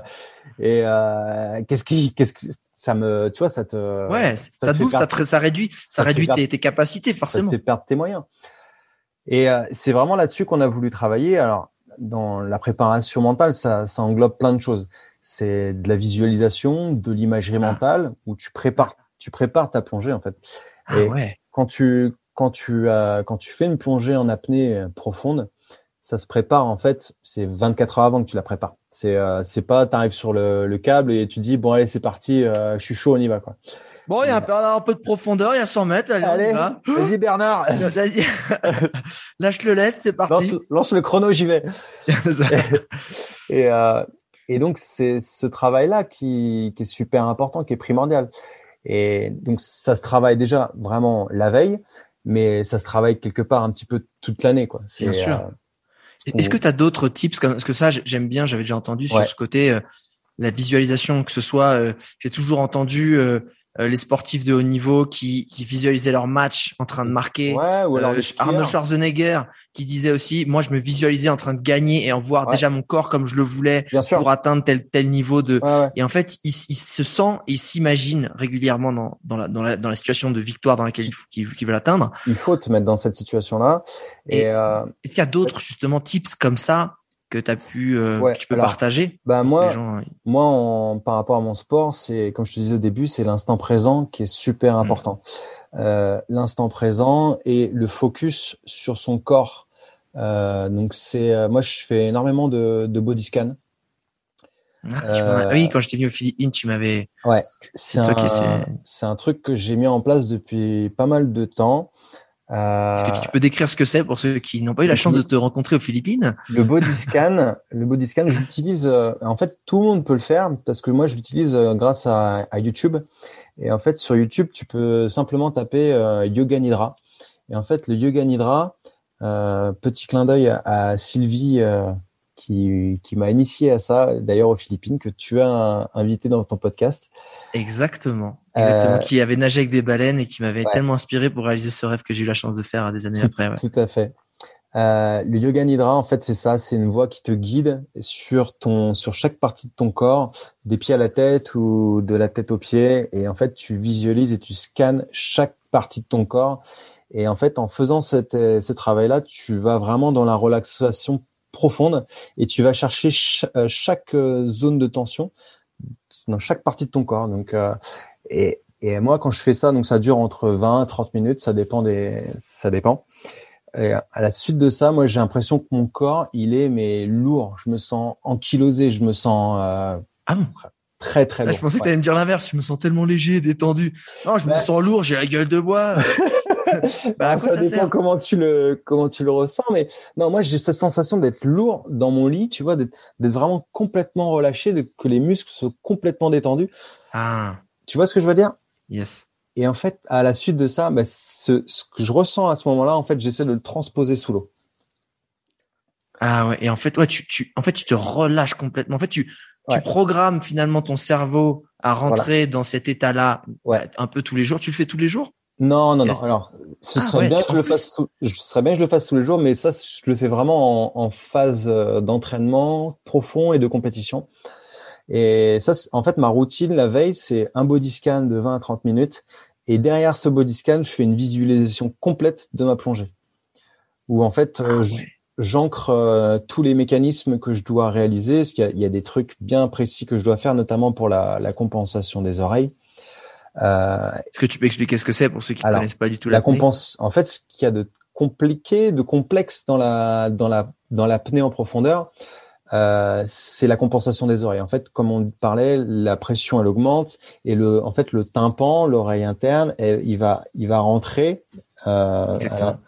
C: et euh, qu'est-ce qui, qu'est-ce que ça me, tu vois, ça te,
A: ouais, ça, ça te bouffe, ça, te, ça réduit, ça, réduit tes, tes, capacités forcément.
C: Ça te fait perdre tes moyens. Et euh, c'est vraiment là-dessus qu'on a voulu travailler. Alors dans la préparation mentale, ça, ça englobe plein de choses. C'est de la visualisation, de l'imagerie ah. mentale, où tu prépares, tu prépares ta plongée en fait.
A: Ah, ouais.
C: quand tu quand tu as, quand tu fais une plongée en apnée euh, profonde, ça se prépare en fait, c'est 24 heures avant que tu la prépares. C'est euh, c'est pas tu arrives sur le, le, câble et tu dis bon allez c'est parti, euh, je suis chaud, on y va quoi.
A: Bon, il y a un, un, peu de profondeur, il y a 100 mètres, allez,
C: Vas-y Bernard.
A: Lâche le lest, c'est parti.
C: Lance, lance, le chrono, j'y vais. et, euh, et donc c'est ce travail là qui, qui est super important, qui est primordial. Et donc ça se travaille déjà vraiment la veille mais ça se travaille quelque part un petit peu toute l'année, quoi.
A: Bien sûr. Euh, Est-ce que tu as d'autres tips? Parce que ça, j'aime bien, j'avais déjà entendu sur ce côté, euh, la visualisation, que ce soit, euh, j'ai toujours entendu euh, les sportifs de haut niveau qui, qui visualisaient leur match en train de marquer.
C: Ouais, ou alors
A: euh, Arnold Schwarzenegger qui disait aussi, moi je me visualisais en train de gagner et en voir déjà mon corps comme je le voulais pour atteindre tel tel niveau de. Et en fait, il, il se sent, il s'imagine régulièrement dans dans la, dans la dans la situation de victoire dans laquelle il, il, veut l'atteindre.
C: Il faut te mettre dans cette situation-là. Et,
A: euh... est-ce qu'il y a d'autres justement tips comme ça que tu as pu euh, que tu peux partager
C: bah moi moi en, par rapport à mon sport c'est comme je te disais au début c'est l'instant présent qui est super mmh. important. Euh, l'instant présent et le focus sur son corps. Euh, donc c'est euh, moi je fais énormément de, de body scan.
A: Ah, oui quand j'étais venu aux Philippines tu m'avais
C: ouais c'est un, c'est un truc que j'ai mis en place depuis pas mal de temps
A: est-ce que tu peux décrire ce que c'est pour ceux qui n'ont pas eu la chance de te rencontrer aux Philippines?
C: Le body scan, le body scan, j'utilise. Euh, en fait, tout le monde peut le faire parce que moi, je l'utilise euh, grâce à, à, YouTube. Et en fait, sur YouTube, tu peux simplement taper euh, Yoga Nidra. Et en fait, le Yoga Nidra, euh, petit clin d'œil à, à Sylvie qui, qui m'a initié à ça, d'ailleurs aux Philippines, que tu as invité dans ton podcast.
A: Exactement. Exactement. Euh, qui avait nagé avec des baleines et qui m'avait tellement inspiré pour réaliser ce rêve que j'ai eu la chance de faire des années après. Ouais.
C: Tout à fait. Euh, le yoga nidra, en fait, c'est ça, c'est une voie qui te guide sur ton, sur chaque partie de ton corps, des pieds à la tête ou de la tête aux pieds, et en fait, tu visualises et tu scannes chaque partie de ton corps. Et en fait, en faisant cette, ce travail-là, tu vas vraiment dans la relaxation profonde et tu vas chercher euh, chaque euh, zone de tension dans chaque partie de ton corps. Donc, euh, et Et moi, quand je fais ça, donc ça dure entre 20 et 30 minutes, ça dépend des, ça dépend. Et à la suite de ça, moi, j'ai l'impression que mon corps, il est mais lourd. Je me sens ankylosé, je me sens euh,
A: ah bon?
C: très très lourd.
A: je pensais que tu allais me dire l'inverse. Je me sens tellement léger, détendu. Non, je me sens lourd. J'ai la gueule de bois.
C: bah, ça, ça dépend comment tu le comment tu le ressens, mais non, moi j'ai cette sensation d'être lourd dans mon lit, tu vois, d'être vraiment complètement relâché, de, que les muscles sont complètement détendus.
A: Ah.
C: Tu vois ce que je veux dire?
A: Yes.
C: Et en fait, à la suite de ça, bah, ce, ce, que je ressens à ce moment-là, en fait, j'essaie de le transposer sous l'eau.
A: Ah ouais. Et en fait, ouais, tu, tu, en fait, tu te relâches complètement. En fait, tu, tu programmes finalement ton cerveau à rentrer dans cet état-là
C: ouais.
A: un peu tous les jours. Tu le fais tous les jours?
C: Non, non, non. Alors, ce ah serait bien que je le fasse. je serais bien que je le fasse tous les jours, mais ça, je le fais vraiment en, en phase euh, d'entraînement profond et de compétition. Et ça, en fait, ma routine la veille, c'est un body scan de 20 à 30 minutes. Et derrière ce body scan, je fais une visualisation complète de ma plongée. Où en fait, euh, ah j'ancre euh, tous les mécanismes que je dois réaliser. Parce qu'il y, y, a des trucs bien précis que je dois faire, notamment pour la, la compensation des oreilles?
A: Euh, Est-ce que tu peux expliquer ce que c'est pour ceux qui ne connaissent pas du tout
C: la compense En fait, ce qu'il y a de compliqué, de complexe dans la dans la dans l'apnée en profondeur, euh, c'est la compensation des oreilles. En fait, comme on parlait, la pression elle augmente et le, en fait, le tympan, l'oreille interne, il va, il va rentrer euh,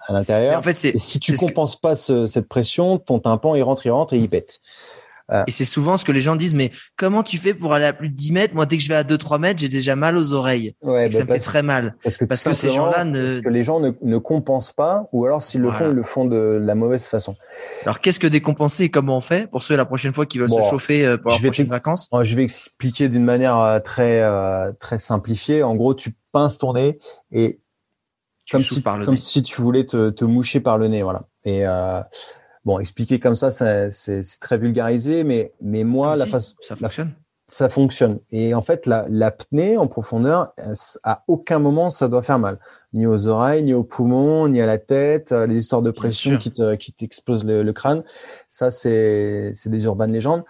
C: à, l'intérieur.
A: En fait,
C: si tu compenses pas cette pression, ton tympan il rentre, il rentre et il pète.
A: Euh, et c'est souvent ce que les gens disent, mais comment tu fais pour aller à plus de 10 mètres? Moi, dès que je vais à 2-3 mètres, j'ai déjà mal aux oreilles.
C: Ouais,
A: et ça
C: bah,
A: me fait très mal.
C: Parce que, parce que ces gens-là ne... Parce que les gens ne, ne compensent pas, ou alors s'ils le font, ils le font de la mauvaise façon.
A: Alors, qu'est-ce que décompenser? Et comment on fait pour ceux la prochaine fois qui veulent se chauffer euh, pour leurs prochaines vacances?
C: Je vais expliquer d'une manière euh, très très simplifiée. En gros, tu pinces ton nez et tu comme, si, comme si tu voulais te, te moucher par le nez, voilà. Et euh, Bon, expliquer comme ça, c'est très vulgarisé, mais mais moi, la
A: façon ça fonctionne.
C: ça fonctionne. Et en fait, l'apnée en profondeur, à aucun moment ça doit faire mal, ni aux oreilles, ni aux poumons, ni à la tête. Euh, les histoires de pression qui te qui t'explosent le, crâne, ça c'est c'est des urbaines légendes.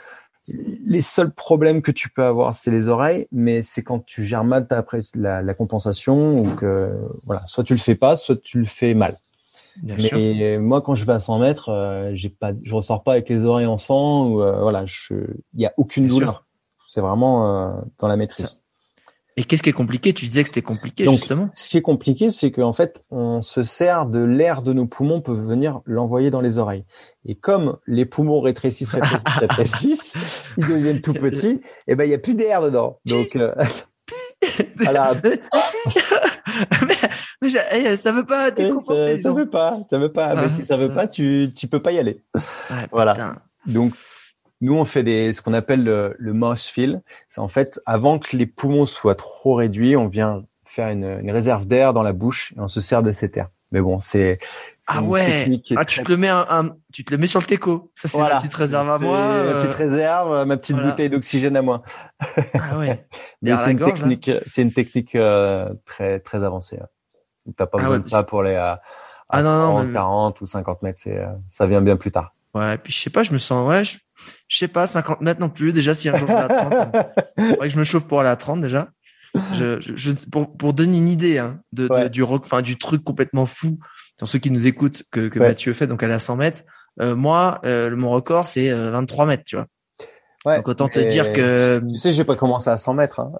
C: Les seuls problèmes que tu peux avoir, c'est les oreilles, mais c'est quand tu gères mal ta la, la compensation ou que voilà, soit tu le fais pas, soit tu le fais mal mais moi, quand je vais à 100 mètres, euh, j'ai pas, je ressors pas avec les oreilles en sang ou euh, voilà, il y a aucune douleur. C'est vraiment euh, dans la maîtrise.
A: Et qu'est-ce qui est compliqué? Tu disais que c'était compliqué
C: Donc,
A: justement.
C: Ce qui est compliqué, c'est qu'en fait, on se sert de l'air de nos poumons pour venir l'envoyer dans les oreilles. Et comme les poumons rétrécissent, rétrécissent, rétrécissent, ils deviennent tout petits. Et eh ben, il y a plus d'air dedans. Donc
A: voilà. mais, eh, ça veut pas décompenser.
C: Ça, veut pas, ça veut pas. mais ah, si ça, veut pas, tu tu peux pas y aller. voilà. Donc nous on fait des ce qu'on appelle le, le mouse fill. C'est en fait avant que les poumons soient trop réduits, on vient faire une, une réserve d'air dans la bouche et on se sert de cet air. Mais bon, c'est
A: ah ouais. Ah, tu te le mets un, tu te le mets sur le teco. Ça c'est ma petite réserve à moi.
C: Ma petite euh, réserve, ma petite bouteille d'oxygène à moi.
A: Ah ouais.
C: c'est une, technique, c'est une technique euh, très très avancée. T'as pas ah besoin de ça pour aller à, à ah 40 ou 50 mètres. C'est, euh, ça vient bien plus tard.
A: Ouais, puis je sais pas, je me sens, ouais, je, sais pas, 50 mètres non plus. Déjà, si un jour je vais à 30, faudrait que je me chauffe pour aller à 30 déjà. Je, je, pour, pour donner une idée hein, de, de, du rock, enfin du truc complètement fou pour ceux qui nous écoutent que, que Mathieu fait, donc aller à 100 mètres. Euh, moi, euh, mon record c'est 23 euh, mètres, tu vois.
C: Ouais,
A: donc autant te dire que.
C: Tu sais, j'ai pas commencé à 100 mètres. Hein.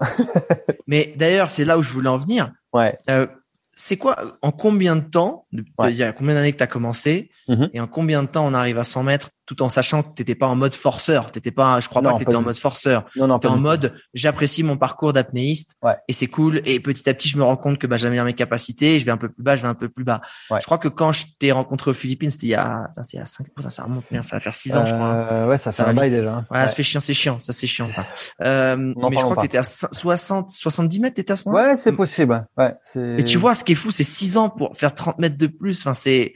A: mais d'ailleurs, c'est là où je voulais en venir.
C: Ouais.
A: Euh, c'est quoi, en combien de temps, il y a combien d'années que tu as commencé, mm-hmm. et en combien de temps on arrive à 100 mètres tout en sachant que t'étais pas en mode forceur, t'étais pas, je crois pas que t'étais en mode forceur.
C: Non, non,
A: en mode, j'apprécie mon parcours d'apnéiste et c'est cool. Et petit à petit, je me rends compte que bah j'améliore mes capacités, je vais un peu plus bas, je vais un peu plus bas. Je crois que quand je t'ai rencontré aux Philippines, c'était il y a, c'était il y a cinq, ça remonte bien, ça va faire six ans, je crois.
C: Euh, ouais, ça, ça fait un bail déjà.
A: Ouais, ça fait chiant, c'est chiant, ça c'est chiant ça. Euh, mais je crois que t'étais à 60, 70 mètres, t'étais à ce moment.
C: Ouais, c'est possible. Ouais.
A: Et tu vois, ce qui est fou, c'est six ans pour faire 30 mètres de plus. Enfin, c'est,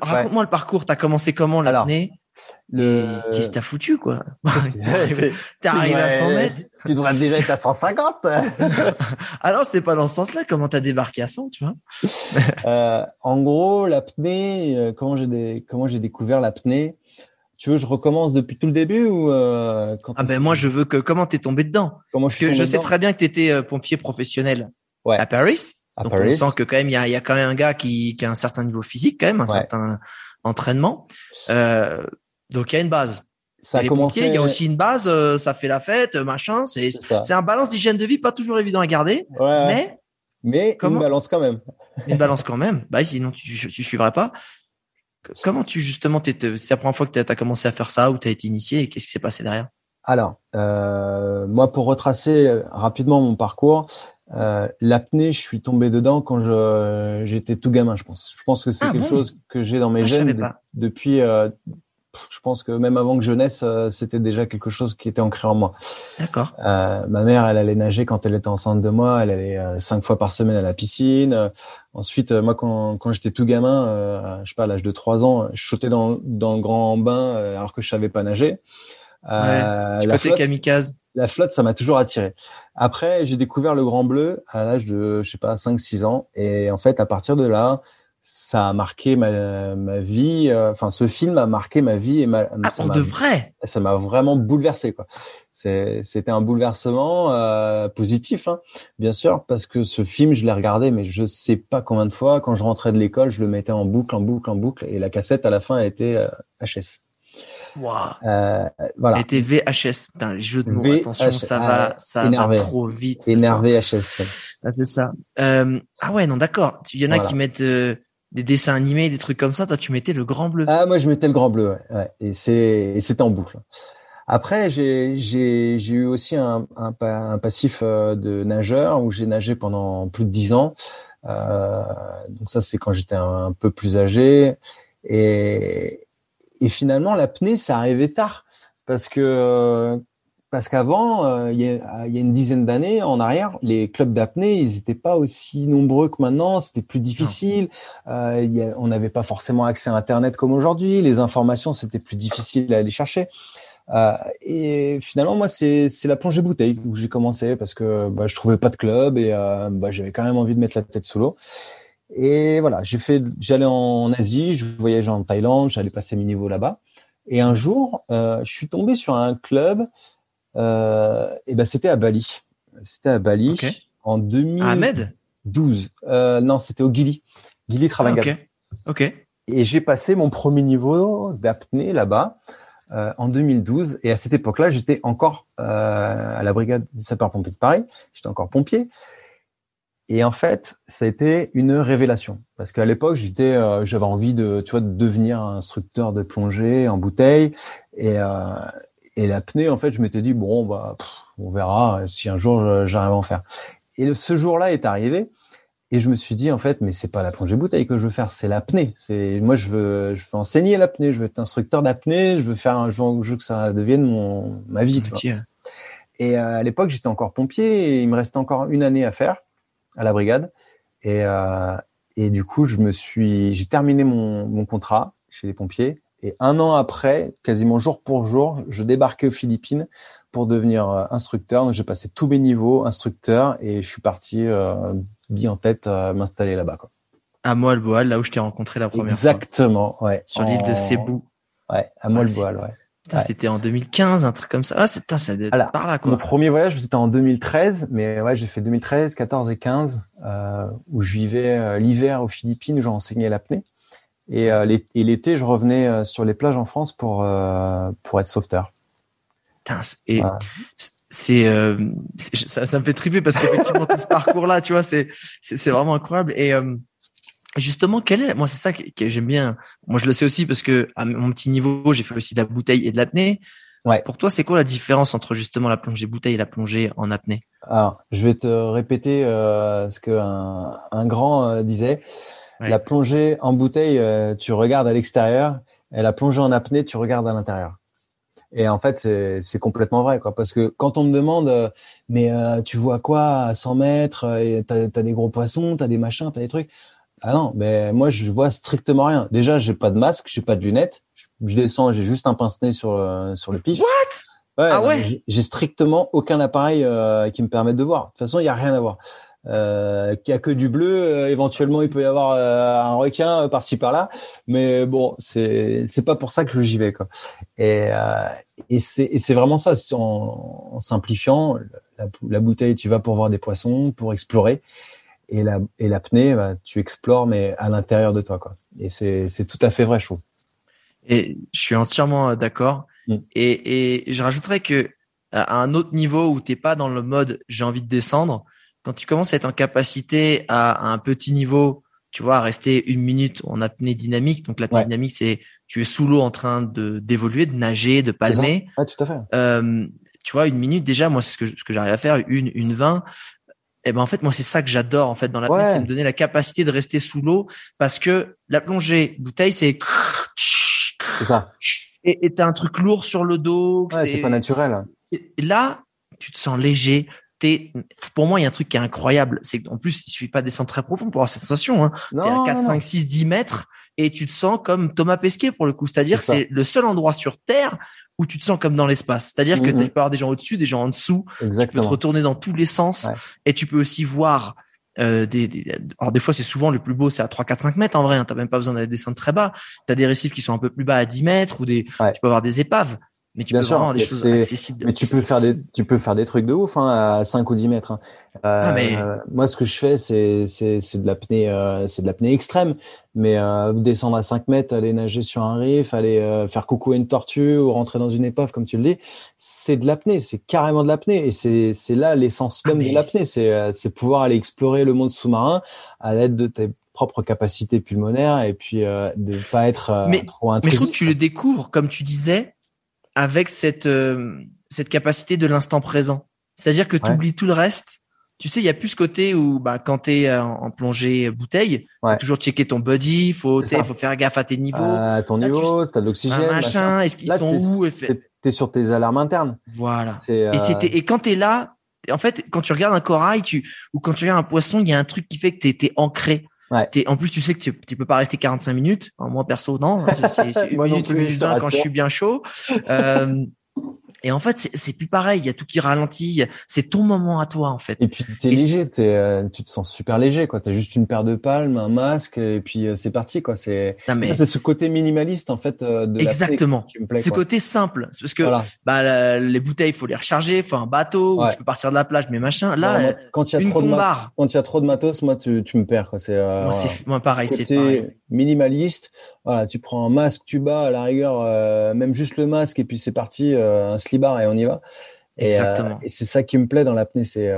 A: raconte-moi le parcour. T'as commencé comment l'apnée? Le... Qu'est-ce que t'as foutu, quoi? T'es arrivé à 100 mètres
C: Tu devrais déjà être à 150
A: Alors, c'est pas dans ce sens-là. Comment t'as débarqué à 100, tu vois?
C: Euh, En gros, l'apnée, euh, comment j'ai des... comment j'ai découvert l'apnée tu veux, je recommence depuis tout le début ou euh,
A: quand Ah ben moi, je veux que comment t'es tombé dedans? Comment Parce que je sais très bien que t'étais euh, pompier professionnel ouais. à Paris. À donc Paris. on sent que quand même il y a, y a, quand même un gars qui, qui a un certain niveau physique, quand même un certain entraînement. Euh, donc il y a une base. Ça a commencé... il y a aussi une base, euh, ça fait la fête, machin. C'est c'est un balance d'hygiène de vie pas toujours évident à garder, mais
C: mais comment... une balance quand même.
A: une balance quand même. Bah sinon tu tu suivrais pas. Comment tu justement, c'est la première fois que tu as commencé à faire ça ou tu as été initié et qu'est-ce qui s'est passé derrière?
C: Alors, euh, moi, pour retracer euh, rapidement mon parcours, euh, l'apnée, je suis tombé dedans quand j'étais tout gamin, je pense. Je pense que c'est ah quelque chose que j'ai dans mes ah, gènes depuis euh, je pense que même avant que je naisse, euh, c'était déjà quelque chose qui était ancré en moi.
A: D'accord.
C: Euh, ma mère, elle allait nager quand elle était enceinte de moi. Elle allait euh, cinq fois par semaine à la piscine. ensuite, moi, quand, quand j'étais tout gamin, je sais pas, à l'âge de trois ans, je sautais dans, dans le grand bain alors que je savais pas nager.
A: Ouais, tu la flotte, kamikaze.
C: La flotte, ça m'a toujours attiré. Après, j'ai découvert le grand bleu à l'âge de, je sais pas, 5-6 ans. Et en fait, à partir de là, ça a marqué ma, ma vie. Euh, enfin, ce film a marqué ma vie et ma.
A: Ah, pour de vrai?
C: Ça m'a vraiment bouleversé, quoi. C'était un bouleversement euh, positif, hein, bien sûr, parce que ce film, je l'ai regardé, mais je sais pas combien de fois. Quand je rentrais de l'école, je le mettais en boucle, en boucle, en boucle, et la cassette à la fin, elle était euh, HS.
A: Wow. Euh, voilà. Était VHS. Putain, les jeux de mots. attention, ça va, ça va trop vite.
C: Énervé HS.
A: Ah, c'est ça. Euh, ah ouais, non, d'accord. Il y en a qui mettent euh, des dessins animés, des trucs comme ça. Toi, tu mettais le grand bleu.
C: Ah, moi, je mettais le grand bleu, ouais. Et c'est, c'était en boucle. Après, j'ai, j'ai, j'ai eu aussi un, un, un, passif de nageur où j'ai nagé pendant plus de dix ans. Euh, donc ça, c'est quand j'étais un, peu plus âgé. Et, et finalement, l'apnée, ça arrivait tard parce que parce qu'avant, euh, il, y a, une dizaine d'années en arrière, les clubs d'apnée, ils n'étaient pas aussi nombreux que maintenant. C'était plus difficile. Euh, on n'avait pas forcément accès à Internet comme aujourd'hui. Les informations, c'était plus difficile à aller chercher. Euh, et finalement, moi, c'est la plongée bouteille où j'ai commencé parce que bah, je trouvais pas de club et euh, bah, j'avais quand même envie de mettre la tête sous l'eau. Et voilà, j'ai fait, j'allais en Asie, je voyageais en Thaïlande, j'allais passer mes niveaux là-bas. Et un jour, je suis tombé sur un club euh, et ben c'était à Bali. C'était à Bali en 2012. Euh, non, c'était au Gili, Gili Travangam.
A: ok. Ok.
C: Et j'ai passé mon premier niveau d'apnée là-bas euh, en 2012. Et à cette époque-là, j'étais encore euh, à la brigade des sapeurs-pompiers de Paris. J'étais encore pompier. Et en fait, ça a été une révélation parce qu'à l'époque, j'étais, euh, j'avais envie de, tu vois, de devenir instructeur de plongée en bouteille. Et, euh, et l'apnée, en fait, je m'étais dit bon, bah, on verra si un jour j'arrive à en faire. Et ce jour-là est arrivé. Et je me suis dit en fait, mais c'est pas la plongée bouteille que je veux faire, c'est l'apnée. C'est moi je veux, je veux enseigner l'apnée, je veux être instructeur d'apnée, je veux faire, un, je veux que ça devienne mon ma vie. Tu vois. Et euh, à l'époque, j'étais encore pompier et il me restait encore une année à faire à la brigade. Et euh, et du coup, je me suis, j'ai terminé mon, mon contrat chez les pompiers et un an après, quasiment jour pour jour, je débarquais aux Philippines pour devenir euh, instructeur. Donc j'ai passé tous mes niveaux instructeur et je suis parti euh, bien en tête euh, m'installer là-bas. Quoi.
A: À Moalboal, là où je t'ai rencontré la première
C: Exactement, fois. Exactement, ouais.
A: Sur l'île de Cebu.
C: Ouais, à Moalboal, ouais.
A: C'était en 2015, un truc comme ça. Ah, c'est ça par là, quoi.
C: Mon premier voyage, c'était en 2013, mais ouais, j'ai fait 2013, 14 et 15, euh, où je vivais euh, l'hiver aux Philippines, où j'enseignais l'apnée. Et, euh, l'été, je revenais sur les plages en France pour, pour être sauveteur.
A: et c'est ça, ça, me fait triper parce qu'effectivement tout ce parcours là tu vois c'est c'est vraiment incroyable et justement quel est moi c'est ça que, j'aime bien moi je le sais aussi parce que à mon petit niveau j'ai fait aussi de la bouteille et de l'apnée ouais. pour toi c'est quoi la différence entre justement la plongée bouteille et la plongée en apnée?
C: Alors je vais te répéter ce qu'un un grand disait la plongée en bouteille, euh, tu regardes à l'extérieur, et la plongée en apnée, tu regardes à l'intérieur. Et en fait, c'est complètement vrai, quoi. Parce que quand on me demande, euh, mais euh, tu vois quoi à 100 mètres T'as as des gros poissons, t'as des machins, t'as des trucs. Ah non, mais moi je vois strictement rien. Déjà, j'ai pas de masque, j'ai pas de lunettes. Je, descends, j'ai juste un pince-nez sur sur le pif.
A: What?
C: Ouais, ah ouais? J'ai strictement aucun appareil qui me permette de voir. De toute façon, il y a rien à voir. euh, qu'il y a que du bleu. Euh, éventuellement, il peut y avoir euh, un requin par-ci par-là, mais bon, c'est c'est pas pour ça que j'y vais quoi. Et et c'est et c'est vraiment ça. En, en simplifiant, la, la, bouteille, tu vas pour voir des poissons, pour explorer, et la et l'apnée, bah, tu explores mais à l'intérieur de toi quoi. Et c'est c'est tout à fait vrai, je trouve.
A: Et je suis entièrement d'accord. Mm. Et et je rajouterais que à un autre niveau où t'es pas dans le mode j'ai envie de descendre, quand tu commences à être en capacité à, un petit niveau, tu vois, à rester une minute en apnée dynamique. Donc l'apnée dynamique, c'est tu es sous l'eau en train de d'évoluer, de nager, de palmer.
C: Ouais, tout à fait.
A: Euh, tu vois, une minute déjà, moi, c'est ce que ce que j'arrive à faire, une une vingt. Et eh ben en fait, moi, c'est ça que j'adore en fait dans l'apnée, c'est me donner la capacité de rester sous l'eau parce que la plongée bouteille, c'est
C: ça.
A: Et t'as un truc lourd sur le dos.
C: Ouais, c'est pas naturel.
A: Là, tu te sens léger, pour moi, il y a un truc qui est incroyable. C'est qu'en plus, il suffit pas de descendre très profond pour avoir cette sensation. Hein. T'es à 4, 5, 6, 10 mètres et tu te sens comme Thomas Pesquet pour le coup. C'est-à-dire, c'est le seul endroit sur Terre où tu te sens comme dans l'espace. C'est-à-dire que tu peux avoir des gens au-dessus, des gens en dessous.
C: Exactement.
A: Tu peux te retourner dans tous les sens et tu peux aussi voir euh, des, des, alors des fois c'est souvent le plus beau c'est à 3 4 5 mètres en vrai hein, t'as même pas besoin d'aller descendre très bas t'as des récifs qui sont un peu plus bas à 10 mètres ou des tu peux avoir des épaves mais tu peux vraiment des choses accessibles.
C: Mais tu peux faire des, tu peux faire des trucs de ouf, hein, à 5 ou 10 mètres. Hein. Ah, euh, moi, ce que je fais, c'est, c'est, c'est de l'apnée, euh, c'est de l'apnée extrême. Mais euh, descendre à 5 mètres, aller nager sur un riff, aller euh, faire coucou à une tortue ou rentrer dans une épave, comme tu le dis, c'est de l'apnée, c'est carrément de l'apnée. Et c'est, c'est là l'essence
A: ah,
C: même de l'apnée, c'est, euh, c'est pouvoir aller explorer le monde sous-marin à l'aide de tes propres capacités pulmonaires et puis euh, de pas être
A: mais,
C: trop
A: intrusif. Mais je trouve que tu le découvres, comme tu disais, avec cette euh, cette capacité de l'instant présent. C'est-à-dire que tu oublies tout le reste. Tu sais, il y a plus ce côté où bah quand tu es en, plongée bouteille, faut toujours checker ton body, faut faut faire gaffe à tes niveaux.
C: À ton niveau, tu as de l'oxygène,
A: machin, est-ce qu'ils sont où
C: Tu es sur tes alarmes internes.
A: Voilà. Et euh, c'était et quand tu es là, en fait, quand tu regardes un corail, tu ou quand tu regardes un poisson, il y a un truc qui fait que tu es, ancré.
C: Ouais.
A: en plus, tu sais que tu, tu peux pas rester 45 minutes. moi, perso, non. C'est une minute, une minute quand je suis bien chaud. Euh, et en fait, c'est plus pareil. Il y a tout qui ralentit. C'est ton moment à toi, en fait.
C: Et puis, t'es léger. Es, euh, tu te sens super léger, quoi. T'as juste une paire de palmes, un masque, et puis euh, c'est parti, quoi. C'est c'est ce côté minimaliste, en fait. Euh, de
A: Exactement. ce côté simple. Parce que bah, les bouteilles, il faut les recharger. Il faut un bateau. tu peux partir de la plage, mais machin. Là, quand il y a trop de
C: quand il y a trop de matos, moi, tu, tu me perds, quoi. C'est
A: moi, c'est moi pareil. C'est.
C: Minimaliste voilà, tu prends un masque, tu bats à la rigueur, euh, même juste le masque, et puis c'est parti, euh, un slibar et on y va.
A: Et, euh, Exactement.
C: et c'est ça qui me plaît dans l'apnée, c'est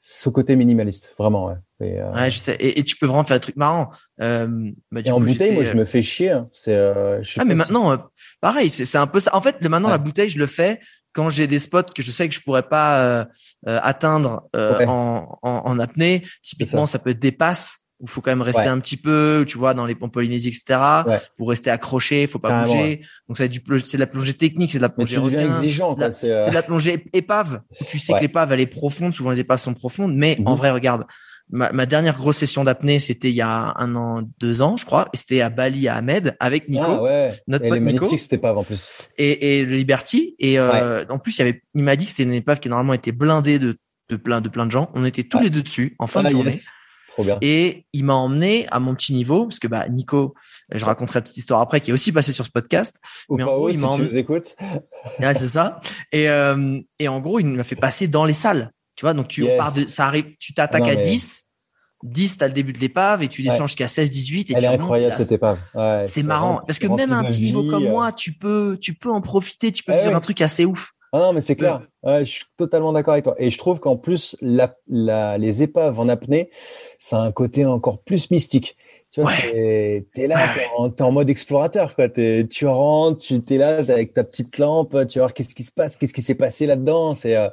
C: ce côté minimaliste, vraiment. Ouais.
A: Et, ouais, je sais. Et, tu peux vraiment faire des trucs marrants.
C: Bah, et en bouteille, moi, je me fais chier. Hein. C'est.
A: ah, mais maintenant, pareil, c'est un peu ça. En fait, le, maintenant, la bouteille, je le fais quand j'ai des spots que je sais que je pourrais pas atteindre en, en, en, apnée. Typiquement, ça. ça peut être des passes où faut quand même rester un petit peu, tu vois, dans les en Polynésie, etc. Pour rester accroché, faut pas bouger. Donc c'est du c'est de la plongée technique, c'est de la plongée
C: exigeant.
A: C'est de, euh, la plongée épave. Où tu sais que l'épave elle est profonde. Souvent les épaves sont profondes, mais en mhm. vrai, regarde. Ma, ma dernière grosse session d'apnée, c'était il y a un an, deux ans, je crois, et c'était à Bali, à Ahmed, avec Nico,
C: ah ouais.
A: notre pote Nico.
C: cette épave en plus.
A: Et, et le Liberty. Et euh, en plus, il y avait, il m'a dit que c'était une épave qui normalement était blindée de, de plein de plein de gens. On était tous les deux dessus en fin de ah, journée. Et il m'a emmené à mon petit niveau, parce que bah Nico, je raconterai la petite histoire après, qui est aussi passé sur ce podcast.
C: mais en gros, il m'a emmené.
A: Ouais, c'est ça. Et euh, et en gros, il m'a fait passer dans les salles. Tu vois, donc tu pars de, ça arrive, tu t'attaques à 10. 10, t'as le début de l'épave et tu descends jusqu'à 16, 18 et
C: Elle
A: tu
C: est incroyable cette épave. Ouais,
A: c'est marrant parce que même un petit niveau comme euh. moi, tu peux, tu peux en profiter, tu peux faire un truc assez ouf.
C: Ah non, mais c'est clair. Ouais, je suis totalement d'accord avec toi. Et je trouve qu'en plus, la, la, les épaves en apnée, ça a un côté encore plus mystique. Tu vois, ouais. t'es là, t'es en, es en mode explorateur, quoi. Es, tu rentres, tu t'es là avec ta petite lampe, tu vas voir qu'est-ce qui se passe, qu'est-ce qui s'est passé là-dedans. C'est, euh,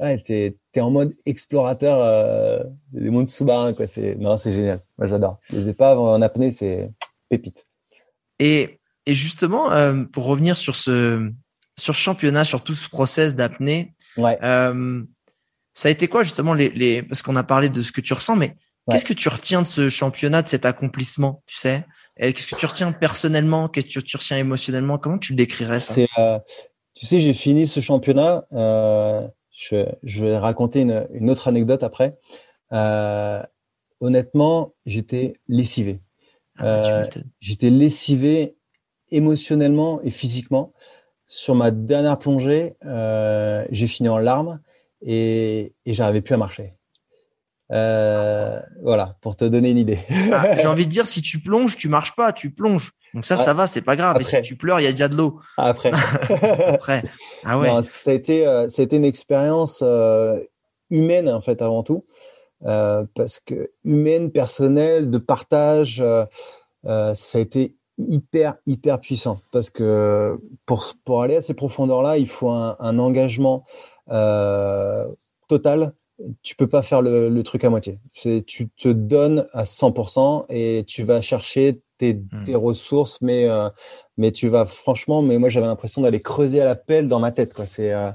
C: ouais, t'es es en mode explorateur euh, des mondes sous-marins, quoi. C'est, non, c'est génial. Moi, j'adore. Les épaves en apnée, c'est pépite.
A: Et, et justement, euh, pour revenir sur ce, sur championnat, sur tout ce process d'apnée,
C: ouais.
A: euh, ça a été quoi justement les, les parce qu'on a parlé de ce que tu ressens, mais qu'est-ce que tu retiens de ce championnat, de cet accomplissement, tu sais? Qu'est-ce que tu retiens personnellement? Qu'est-ce que tu retiens émotionnellement? Comment tu le décrirais ça?
C: Euh, Tu sais, j'ai fini ce championnat. Euh, je, je, vais raconter une, une, autre anecdote après. honnêtement, j'étais lessivé. Ah, bah, j'étais lessivé émotionnellement et physiquement. Sur ma dernière plongée, j'ai fini en larmes et, et j'arrivais plus à marcher. Euh, voilà, pour te donner une idée.
A: Ah, j'ai envie de dire, si tu plonges, tu marches pas, tu plonges. Donc ça, ça va, c'est pas grave. Et si tu pleures, il y a déjà de l'eau.
C: Après.
A: Après. Ah ouais.
C: ça a été, euh, ça a été une expérience euh, humaine en fait avant tout, euh, parce que humaine, personnelle, de partage, euh, ça a été hyper hyper puissant. Parce que pour pour aller à ces profondeurs-là, il faut un, un engagement total tu peux pas faire le, truc à moitié. Tu te donnes à 100% et tu vas chercher tes, hmm. ressources, mais euh, mais tu vas franchement, mais moi j'avais l'impression d'aller creuser à la pelle dans ma tête. Quoi. C'est euh,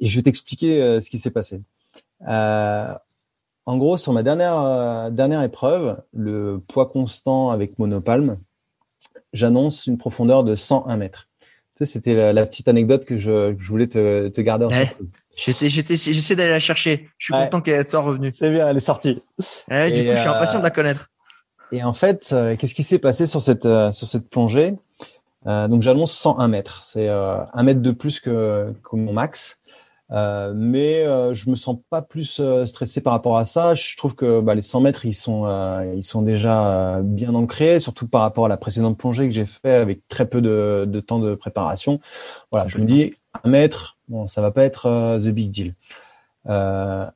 C: et je vais t'expliquer euh, ce qui s'est passé. en gros, sur ma dernière dernière épreuve, le poids constant avec monopalme, j'annonce une profondeur de 101 mètres. Tu sais, c'était la, petite anecdote que je, voulais te, te garder en surprise.
A: J'étais, j'étais, j'essaie d'aller la chercher. Je suis content qu'elle soit revenue.
C: C'est bien, elle est sortie.
A: du coup, je suis impatient de la connaître.
C: Et en fait, euh, qu'est-ce qui s'est passé sur cette euh, sur cette plongée? Euh, Donc, j'annonce 101 mètres. C'est un mètre de plus que, que mon max. Euh, mais euh, je me sens pas plus stressé par rapport à ça. Je trouve que bah, les 100 mètres, ils sont, ils sont déjà bien ancrés, surtout par rapport à la précédente plongée que j'ai fait avec très peu de, de temps de préparation. Voilà, je me dis un mètre, bon, ça va pas être euh, the big deal. Euh,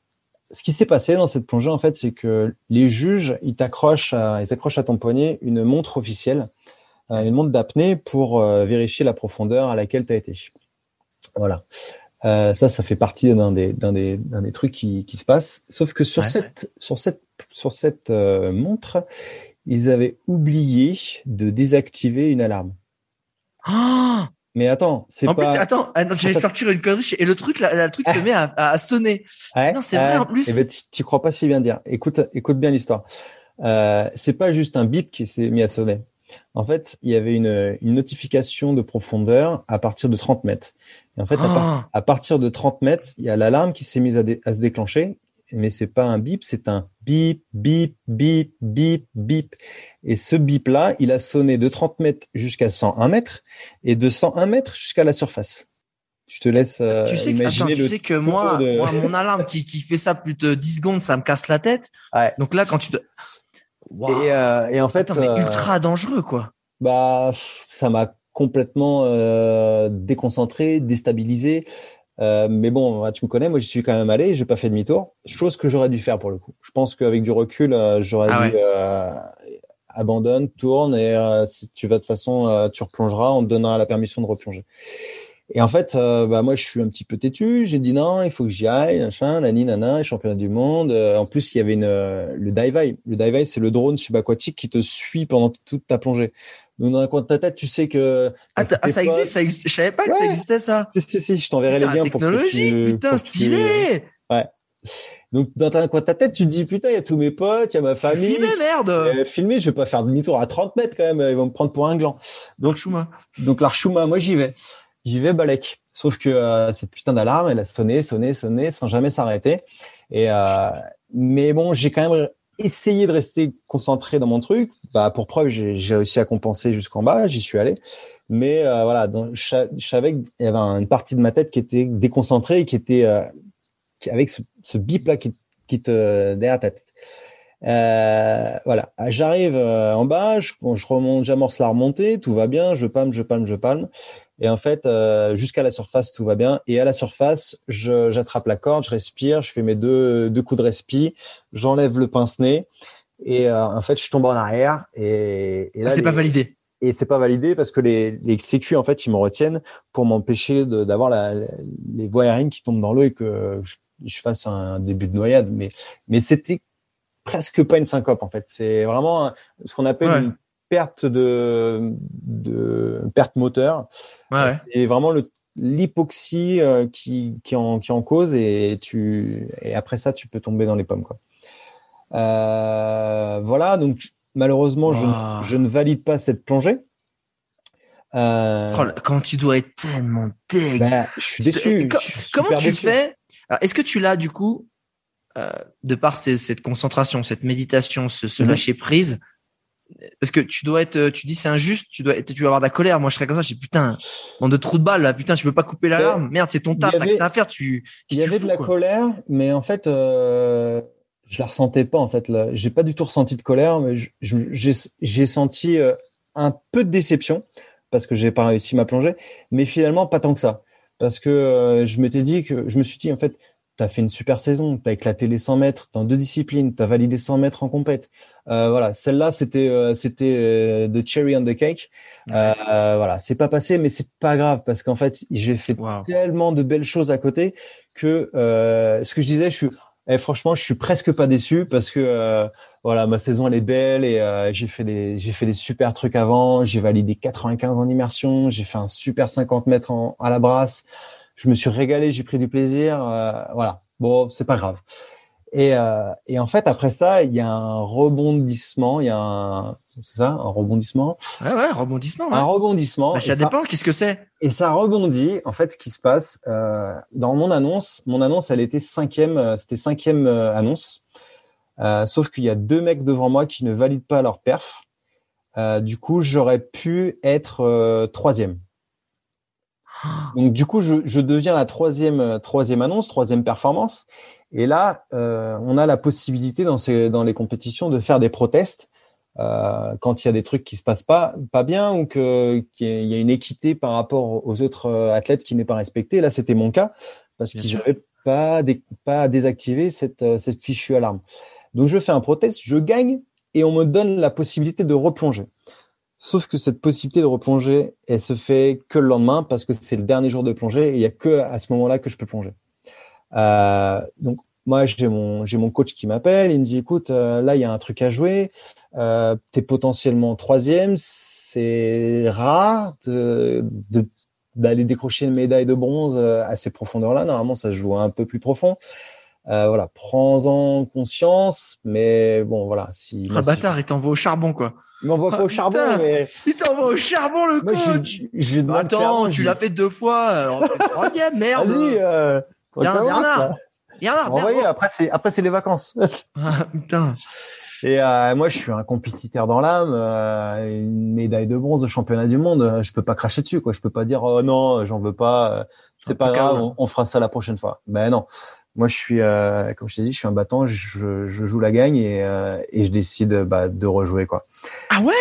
C: ce qui s'est passé dans cette plongée, en fait, c'est que les juges, ils t'accrochent, à, ils accrochent à ton poignet une montre officielle, euh, une montre d'apnée pour vérifier la profondeur à laquelle tu as été. Voilà. Ça, ça fait partie d'un des, des, des trucs qui, qui se passe. Sauf que sur cette, sur cette, sur cette montre, ils avaient oublié de désactiver une alarme.
A: Ah
C: mais attends, c'est
A: pas.
C: En plus,
A: attends, je vais sortir une connerie et le truc, le truc se met à, à sonner. non, c'est vrai en plus.
C: Eh ben, tu crois pas si bien dire. Écoute, écoute bien l'histoire. Euh, c'est pas juste un bip qui s'est mis à sonner. En fait, il y avait une, une notification de profondeur à partir de 30 mètres. Et en fait, à, ah. partir de 30 mètres, il y a l'alarme qui s'est mise à, à se déclencher mais c'est pas un bip, c'est un bip, bip, bip, bip, bip. Et ce bip-là, il a sonné de 30 mètres jusqu'à 101 mètres et de 101 mètres jusqu'à la surface. Je te laisse euh,
A: tu sais
C: imaginer
A: que, tu sais que moi, moi, mon alarme qui, qui fait ça plus de 10 secondes, ça me casse la tête.
C: Ouais.
A: Donc là, quand tu te...
C: Et, euh, et, en fait...
A: Attends, mais euh, ultra dangereux, quoi.
C: Bah, ça m'a complètement euh, déconcentré, déstabilisé. Euh, mais bon, tu me connais, moi j'y suis quand même allé, j'ai pas fait demi-tour, chose que j'aurais dû faire pour le coup. Je pense qu'avec du recul, euh, j'aurais ah dit euh, abandonne, tourne et euh, si tu vas de toute façon, tu replongeras, on te donnera la permission de replonger. Et en fait, bah moi je suis un petit peu têtu, j'ai dit non, il faut que j'y aille, machin, nani nana, championnat du monde. en plus, il y avait une le dive. Le dive c'est le drone subaquatique qui te suit pendant toute ta plongée. Donc dans un coin de ta tête, tu sais que
A: ah, ah ça existe, ça existe. Je savais pas que ça existait ça.
C: Si si, si je t'enverrai les liens
A: technologie, pour que tu, putain, stylé.
C: Ouais. Donc dans un coin de ta tête, tu te dis putain, il y a tous mes potes, il y a ma famille.
A: Filmé merde.
C: Euh, filmé, je vais pas faire demi-tour à 30 mètres quand même, ils vont me prendre pour un gland. Donc
A: Chouma.
C: Donc l'Archouma, moi j'y vais. J'y vais Balek. Sauf que euh, cette putain d'alarme, elle a sonné, sonné, sonné sans jamais s'arrêter. Et euh, mais bon, j'ai quand même essayer de rester concentré dans mon truc. Bah, pour preuve, j'ai réussi à compenser jusqu'en bas, j'y suis allé. Mais euh, voilà, donc, je, savais qu'il y avait une partie de ma tête qui était déconcentrée et qui était euh, avec ce, ce bip là qui, qui te derrière ta tête. Euh, voilà, j'arrive euh, en bas, je, je remonte, j'amorce la remontée, tout va bien, je palme, je palme, je palme. Et en fait, euh, jusqu'à la surface, tout va bien. Et à la surface, j'attrape la corde, je respire, je fais mes deux, deux coups de respi, j'enlève le pince-nez. Et euh, en fait, je tombe en arrière. Et, et là,
A: c'est pas validé.
C: Et c'est pas validé parce que les, les sécu, en fait, ils me retiennent pour m'empêcher d'avoir les voies aériennes qui tombent dans l'eau et que je, je, fasse un début de noyade. Mais, mais c'était presque pas une syncope, en fait. C'est vraiment ce qu'on appelle une perte de, de perte moteur.
A: Ouais.
C: C'est vraiment le l'hypoxie euh, qui, qui, en, qui en cause et tu et après ça tu peux tomber dans les pommes quoi. Euh, voilà donc malheureusement je, je, ne valide pas cette plongée.
A: Euh, oh, quand tu dois être tellement deg.
C: Ben, je suis déçu.
A: comment tu fais? Est-ce que tu l'as du coup de par cette concentration, cette méditation, ce, mhm. lâcher prise, parce que tu dois être, tu dis c'est injuste, tu dois, tu dois avoir de la colère. Moi, je serais comme ça, je dis putain, bande de trous de balle là, putain, tu peux pas couper l'alarme. Merde, c'est ton taf, t'as que ça à faire. Tu,
C: il y avait de la colère, mais en fait, euh, je la ressentais pas en fait. Là, j'ai pas du tout ressenti de colère, mais j'ai senti euh, un peu de déception parce que j'ai pas réussi ma plongée, mais finalement pas tant que ça, parce que euh, je m'étais dit que je me suis dit en fait tu as fait une super saison, tu as éclaté les 100 mètres dans deux disciplines, tu as validé 100 mètres en compète. Euh, voilà, celle-là, c'était euh, c'était euh, the cherry on the cake. Euh, voilà, c'est pas passé, mais c'est pas grave parce qu'en fait, j'ai fait tellement de belles choses à côté que ce que je disais, je suis eh, franchement, je suis presque pas déçu parce que voilà, ma saison elle est belle et j'ai fait des j'ai fait des super trucs avant. J'ai validé 95 en immersion, j'ai fait un super 50 mètres en, à la brasse je me suis régalé, j'ai pris du plaisir. Euh, voilà. Bon, c'est pas grave. Et, euh, et, en fait, après ça, il y a un rebondissement. Il y a un, c'est ça, un rebondissement?
A: Ouais, ouais, rebondissement. Ouais.
C: Un rebondissement.
A: Bah, ça dépend. Qu'est-ce que c'est?
C: Et ça rebondit. En fait, ce qui se passe euh, dans mon annonce, mon annonce, elle était cinquième. Euh, c'était cinquième euh, annonce. Euh, sauf qu'il y a deux mecs devant moi qui ne valident pas leur perf. du coup, j'aurais pu être troisième. Donc du coup, je, je, deviens la troisième euh, troisième annonce, troisième performance. Et là, euh, on a la possibilité dans ces dans les compétitions de faire des protestes euh, quand il y a des trucs qui se passent pas pas bien ou que qu'il y a une équité par rapport aux autres euh, athlètes qui n'est pas respectée. Là, c'était mon cas parce qu'ils n'avaient pas pas désactivé cette euh, cette fichue alarme. Donc je fais un protest, je gagne et on me donne la possibilité de replonger. Sauf que cette possibilité de replonger, elle se fait que le lendemain parce que c'est le dernier jour de plongée et il y a que à ce moment-là que je peux plonger. Euh, donc moi j'ai mon j'ai mon coach qui m'appelle, il me dit écoute euh, là il y a un truc à jouer, euh, es potentiellement troisième, c'est rare de, d'aller décrocher une médaille de bronze euh, à ces profondeurs-là. Normalement ça se joue un peu plus profond. Euh, voilà, prends-en conscience, mais bon voilà si.
A: Un bâtard, il t'envoie au charbon quoi.
C: Il m'envoie pas au charbon, mais.
A: Il t'envoie au charbon, le coach! bah, Attends, tu l'as fait deux fois, alors troisième, merde!
C: Vas-y, euh,
A: Bernard! Bernard,
C: Envoyez, après c'est, après c'est les vacances.
A: ah, putain.
C: Et euh, moi, je suis un compétiteur dans l'âme, euh, une médaille de bronze au championnat du monde. Je peux pas cracher dessus, quoi. Je peux pas dire oh non, j'en veux pas. C'est pas grave, on, on, fera ça la prochaine fois. Ben non. Moi, je suis, euh, comme je t'ai dit, je suis un battant. Je, je joue la gagne et, euh, et je décide bah, de rejouer quoi.
A: Ah ouais?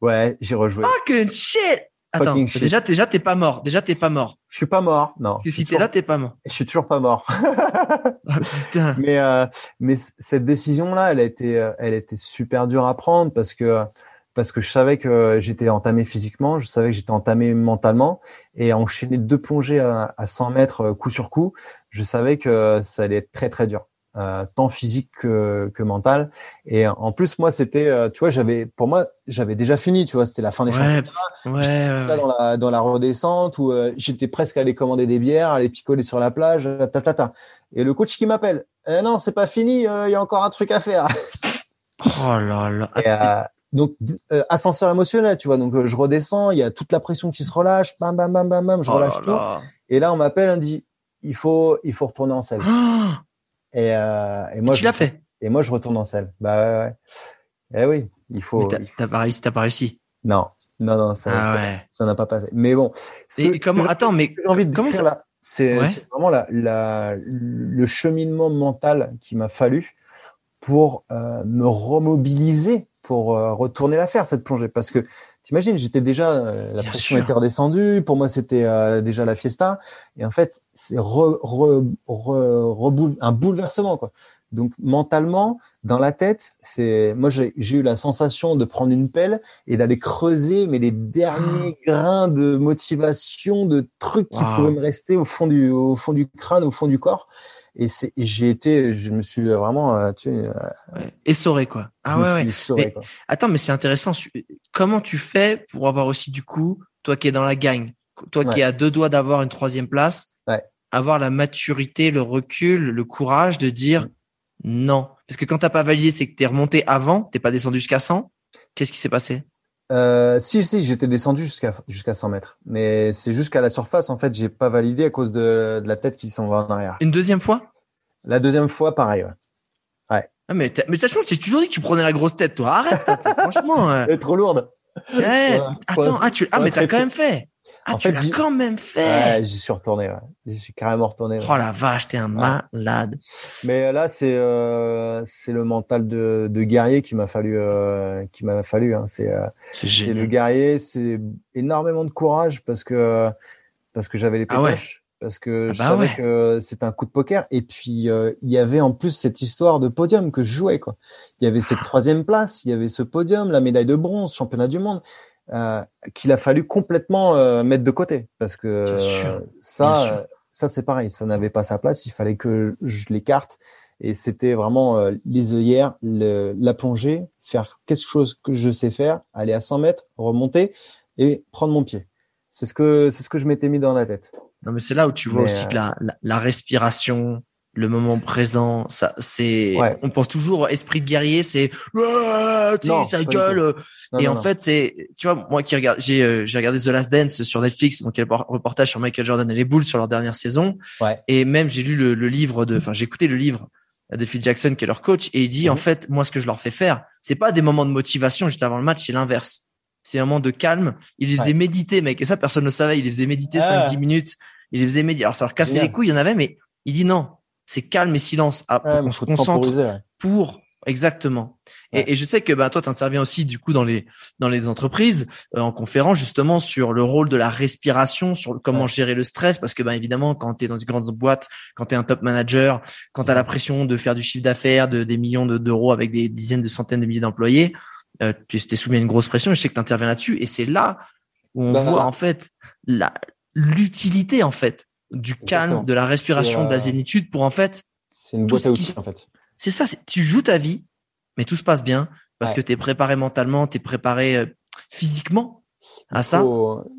C: Ouais, j'ai rejoué.
A: Fucking shit Attends, déjà, déjà, t'es pas mort. Déjà, t'es pas mort.
C: Je suis pas mort, non.
A: Parce que si t'es là, t'es pas mort.
C: Je suis toujours pas mort.
A: ah putain.
C: Mais euh, mais cette décision là, elle a été, euh, elle a été super dure à prendre parce que parce que je savais que j'étais entamé physiquement, je savais que j'étais entamé mentalement et enchaîner deux plongées à, à 100 mètres euh, coup sur coup, je savais que ça allait être très très dur. Euh, tant physique que, que, mental. Et en plus, moi, c'était, euh, tu vois, j'avais, pour moi, j'avais déjà fini, tu vois, c'était la fin des
A: ouais, championnats.
C: Ouais, dans la dans la redescente où euh, j'étais presque allé commander des bières, aller picoler sur la plage, ta ta ta. Et le coach qui m'appelle, eh non, c'est pas fini, il y a encore un truc à faire.
A: oh là là.
C: Et, donc ascenseur émotionnel, tu vois. Donc je redescends, il y a toute la pression qui se relâche, bam bam bam bam bam, je oh relâche tout. Et là, on m'appelle, on dit, il faut il faut retourner en selle. Et, euh, et moi,
A: tu l'as fait?
C: Et moi, je retourne en selle. Bah ouais, ouais. Eh oui, il faut.
A: T'as pas réussi, t'as pas réussi?
C: Non, non, non, ça,
A: ah ouais.
C: ça n'a pas passé. Mais bon.
A: Et comment Attends, mais
C: envie de
A: comment ça
C: là, c'est vraiment la, la, le cheminement mental qui m'a fallu pour euh, me remobiliser pour euh, retourner la faire cette plongée parce que T'imagines, j'étais déjà, euh, la pression était redescendue. Pour moi, c'était euh, déjà la fiesta. Et en fait, c'est re, re, re, un bouleversement, quoi. Donc, mentalement, dans la tête, c'est, moi, j'ai eu la sensation de prendre une pelle et d'aller creuser, mais les derniers ah. grains de motivation, de trucs qui pouvaient me rester au fond du, au fond du crâne, au fond du corps et c'est j'ai été je me suis vraiment euh, tu sais,
A: euh, essoré quoi. Ah ouais, ouais. attends mais c'est intéressant comment tu fais pour avoir aussi du coup toi qui es dans la gagne toi qui es à deux doigts d'avoir une troisième place avoir la maturité le recul le courage de dire non? Parce que quand t'as pas validé c'est que t'es remonté avant t'es pas descendu jusqu'à 100 qu'est-ce qui s'est passé?
C: Euh, si, si, j'étais descendu jusqu'à jusqu'à 100 mètres, mais c'est jusqu'à la surface. En fait, j'ai pas validé à cause de, de la tête qui s'en va en arrière.
A: Une deuxième fois?
C: La deuxième fois, pareil. Ouais.
A: Ah, mais t'as, mais t'as toujours dit que tu prenais la grosse tête, toi. Arrête, franchement.
C: Elle est trop lourde.
A: Ouais, attends, ah, tu, ah, mais t'as quand même fait. Ah, tu l'as quand même fait.
C: Ouais, j'y suis retourné. Ouais. J'y suis carrément retourné.
A: Oh la vache, t'es un malade.
C: Mais euh, là, c'est euh, c'est le mental de, de guerrier qui m'a fallu euh, qui m'a fallu. Hein. C'est euh, c'est le guerrier, c'est énormément de courage parce que parce que j'avais les
A: ah ouais.
C: parce que ah je bah savais que c'était un coup de poker. Et puis il y avait en plus cette histoire de podium que je jouais quoi. Il y avait cette troisième place, il y avait ce podium, la médaille de bronze, championnat du monde euh, qu'il a fallu complètement euh, mettre de côté parce que euh, ça, ça c'est pareil, ça n'avait pas sa place. Il fallait que je l'écarte et c'était vraiment les œillères, la plongée, faire quelque chose que je sais faire, aller à 100 mètres, remonter et prendre mon pied. C'est ce que c'est ce que je m'étais mis dans la tête.
A: Non mais c'est là où tu vois aussi que la, la respiration, le moment présent, ça, c'est, on pense toujours esprit de guerrier, c'est, tu sais, ça gueule. et en fait, c'est, tu vois, moi qui regarde, j'ai, euh, j'ai regardé The Last Dance sur Netflix, donc il y a le reportage sur Michael Jordan et les Bulls sur leur dernière saison. Et même j'ai lu le, livre de, enfin j'ai écouté le livre de Phil Jackson qui est leur coach et il dit en mhm. fait, moi ce que je leur fais faire, c'est pas des moments de motivation juste avant le match, c'est l'inverse. C'est un moment de calme. Il les faisait méditer, mec. Et ça, personne ne le savait. Il les faisait méditer 5-10 minutes. Il les faisait méditer. Alors, ça leur cassait les couilles, il y en avait, mais il dit non c'est calme et silence. Ah, on se concentre pour exactement. Et, je sais que bah toi tu interviens aussi du coup dans les dans les entreprises euh, en conférence justement sur le rôle de la respiration, sur comment gérer le stress parce que bah évidemment quand tu es dans une grande boîte, quand tu es un top manager, quand tu as la pression de faire du chiffre d'affaires de des millions d'euros avec des dizaines de centaines de milliers d'employés, euh, tu es soumis à une grosse pression, je sais que tu interviens là-dessus. Et c'est là où on bah, voit en fait la l'utilité en fait du calme, de la respiration, de la zénitude pour en fait.
C: C'est une boîte à outils, en fait.
A: C'est ça, tu joues ta vie, mais tout se passe bien parce que tu es préparé mentalement, tu es préparé euh, physiquement à ça.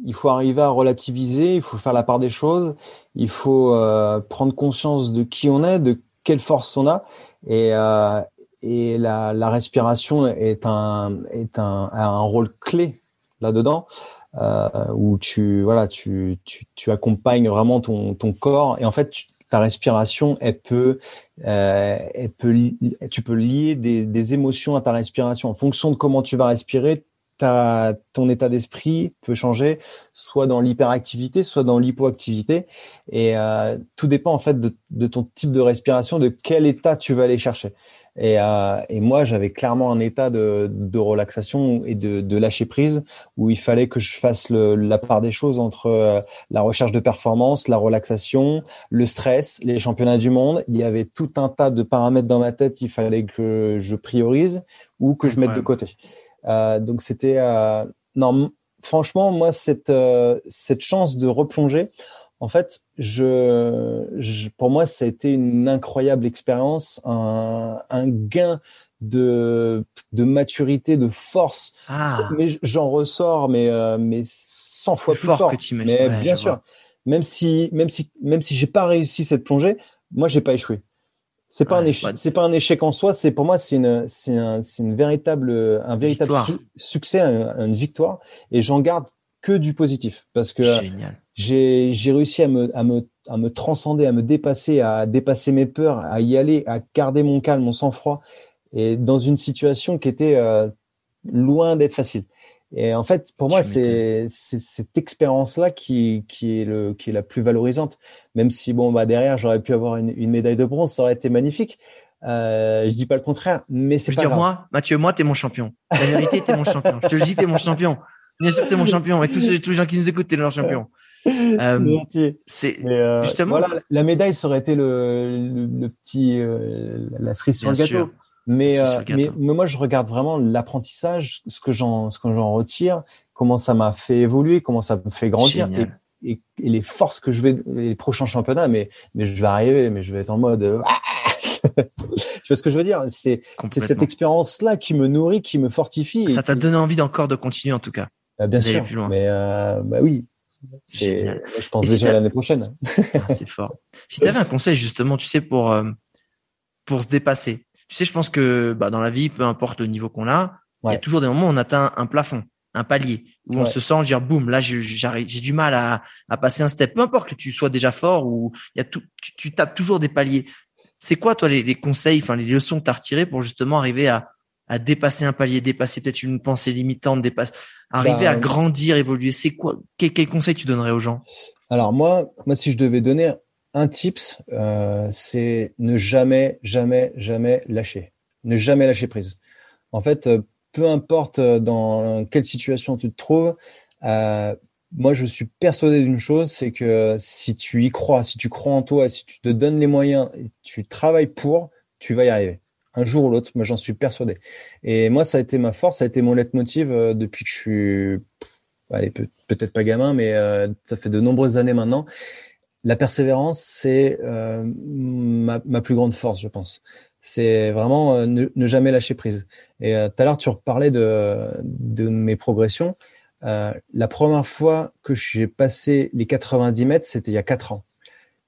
C: il faut arriver à relativiser, il faut faire la part des choses, il faut euh, prendre conscience de qui on est, de quelle force on a et euh, et la, la respiration est un est un, un rôle clé là-dedans euh, où tu voilà tu, tu, tu accompagnes vraiment ton, ton corps et en fait ta respiration elle peut euh, elle peut tu peux lier des, des émotions à ta respiration en fonction de comment tu vas respirer ta, ton état d'esprit peut changer, soit dans l'hyperactivité, soit dans l'hypoactivité. Et euh, tout dépend en fait de, de, ton type de respiration, de quel état tu vas aller chercher. Et, euh, et moi, j'avais clairement un état de, de relaxation et de, de, lâcher prise où il fallait que je fasse le, la part des choses entre euh, la recherche de performance, la relaxation, le stress, les championnats du monde. Il y avait tout un tas de paramètres dans ma tête. Il fallait que je priorise ou que je mette de côté. Euh, donc c'était euh, non, franchement, moi cette euh, cette chance de replonger en fait, je, pour moi, ça a été une incroyable expérience, un, un gain de, de maturité, de force. Ah. Mais j'en ressors, mais, euh, mais 100 fois plus, fort, que tu Mais bien sûr, même si, même si, même si j'ai pas réussi cette plongée, moi, j'ai pas échoué. C'est pas un échec, bah, c'est pas un échec en soi. C'est pour moi, c'est une, c'est un, une véritable, un véritable succès, une victoire. Et j'en garde que du positif parce que Génial j'ai réussi à me à me à me transcender, à me dépasser, à dépasser mes peurs, à y aller, à garder mon calme, mon sang-froid, et dans une situation qui était euh, loin d'être facile. Et en fait, pour moi, c'est cette expérience-là qui, qui est le qui est la plus valorisante. Même si bon, bah derrière, j'aurais pu avoir une, une, médaille de bronze, ça aurait été magnifique. Euh, je dis pas le contraire, mais c'est pas
A: dire moi, Mathieu, moi, t'es mon champion. La vérité, t'es mon champion. Je te le dis, t'es mon champion. Bien sûr, t'es mon champion. Et tous, tous les gens qui nous écoutent, t'es leur champion.
C: Euh, c'est euh, justement voilà, la médaille ça aurait été le, le, petit euh, la cerise sur le gâteau. Mais, euh, mais, mais moi je regarde vraiment l'apprentissage, ce que j'en ce que j'en retire, comment ça m'a fait évoluer, comment ça me fait grandir et, et, et, les forces que je vais les prochains championnats. Mais mais je vais arriver, mais je vais être en mode tu vois ce que je veux dire? C'est cette expérience là qui me nourrit, qui me fortifie.
A: Ça t'a donné envie encore de continuer en tout cas.
C: Bah, bien sûr. Plus loin. Mais euh, bah oui, je pense déjà à l'année prochaine.
A: c'est fort. Si tu avais un conseil justement, tu sais, pour euh, pour se dépasser. Tu sais, je pense que bah, dans la vie, peu importe le niveau qu'on a, il y a toujours des moments où on atteint un plafond, un palier, où on se sent dire boum, là j'ai du mal à, à passer un step. Peu importe que tu sois déjà fort ou il y a tout, tu, tapes toujours des paliers. C'est quoi, toi, les, conseils, enfin, les leçons que tu as retirées pour justement arriver à, à dépasser un palier, dépasser peut-être une pensée limitante, dépasser, arriver à bah, grandir, évoluer. C'est quoi, quel, quel conseil tu donnerais aux gens?
C: Alors, moi, moi, si je devais donner un tips, euh, c'est ne jamais, jamais, jamais lâcher. Ne jamais lâcher prise. En fait, euh, peu importe euh, dans quelle situation tu te trouves, euh, moi je suis persuadé d'une chose, c'est que si tu y crois, si tu crois en toi, si tu te donnes les moyens et tu travailles pour, tu vas y arriver. Un jour ou l'autre, moi j'en suis persuadé. Et moi ça a été ma force, ça a été mon leitmotiv euh, depuis que je suis, allez, peut-être pas gamin, mais euh, ça fait de nombreuses années maintenant. La persévérance, c'est euh, ma, plus grande force, je pense. C'est vraiment ne, jamais lâcher prise. Et tout à l'heure, tu reparlais de, mes progressions. La première fois que j'ai passé les 90 mètres, c'était il y a 4 ans.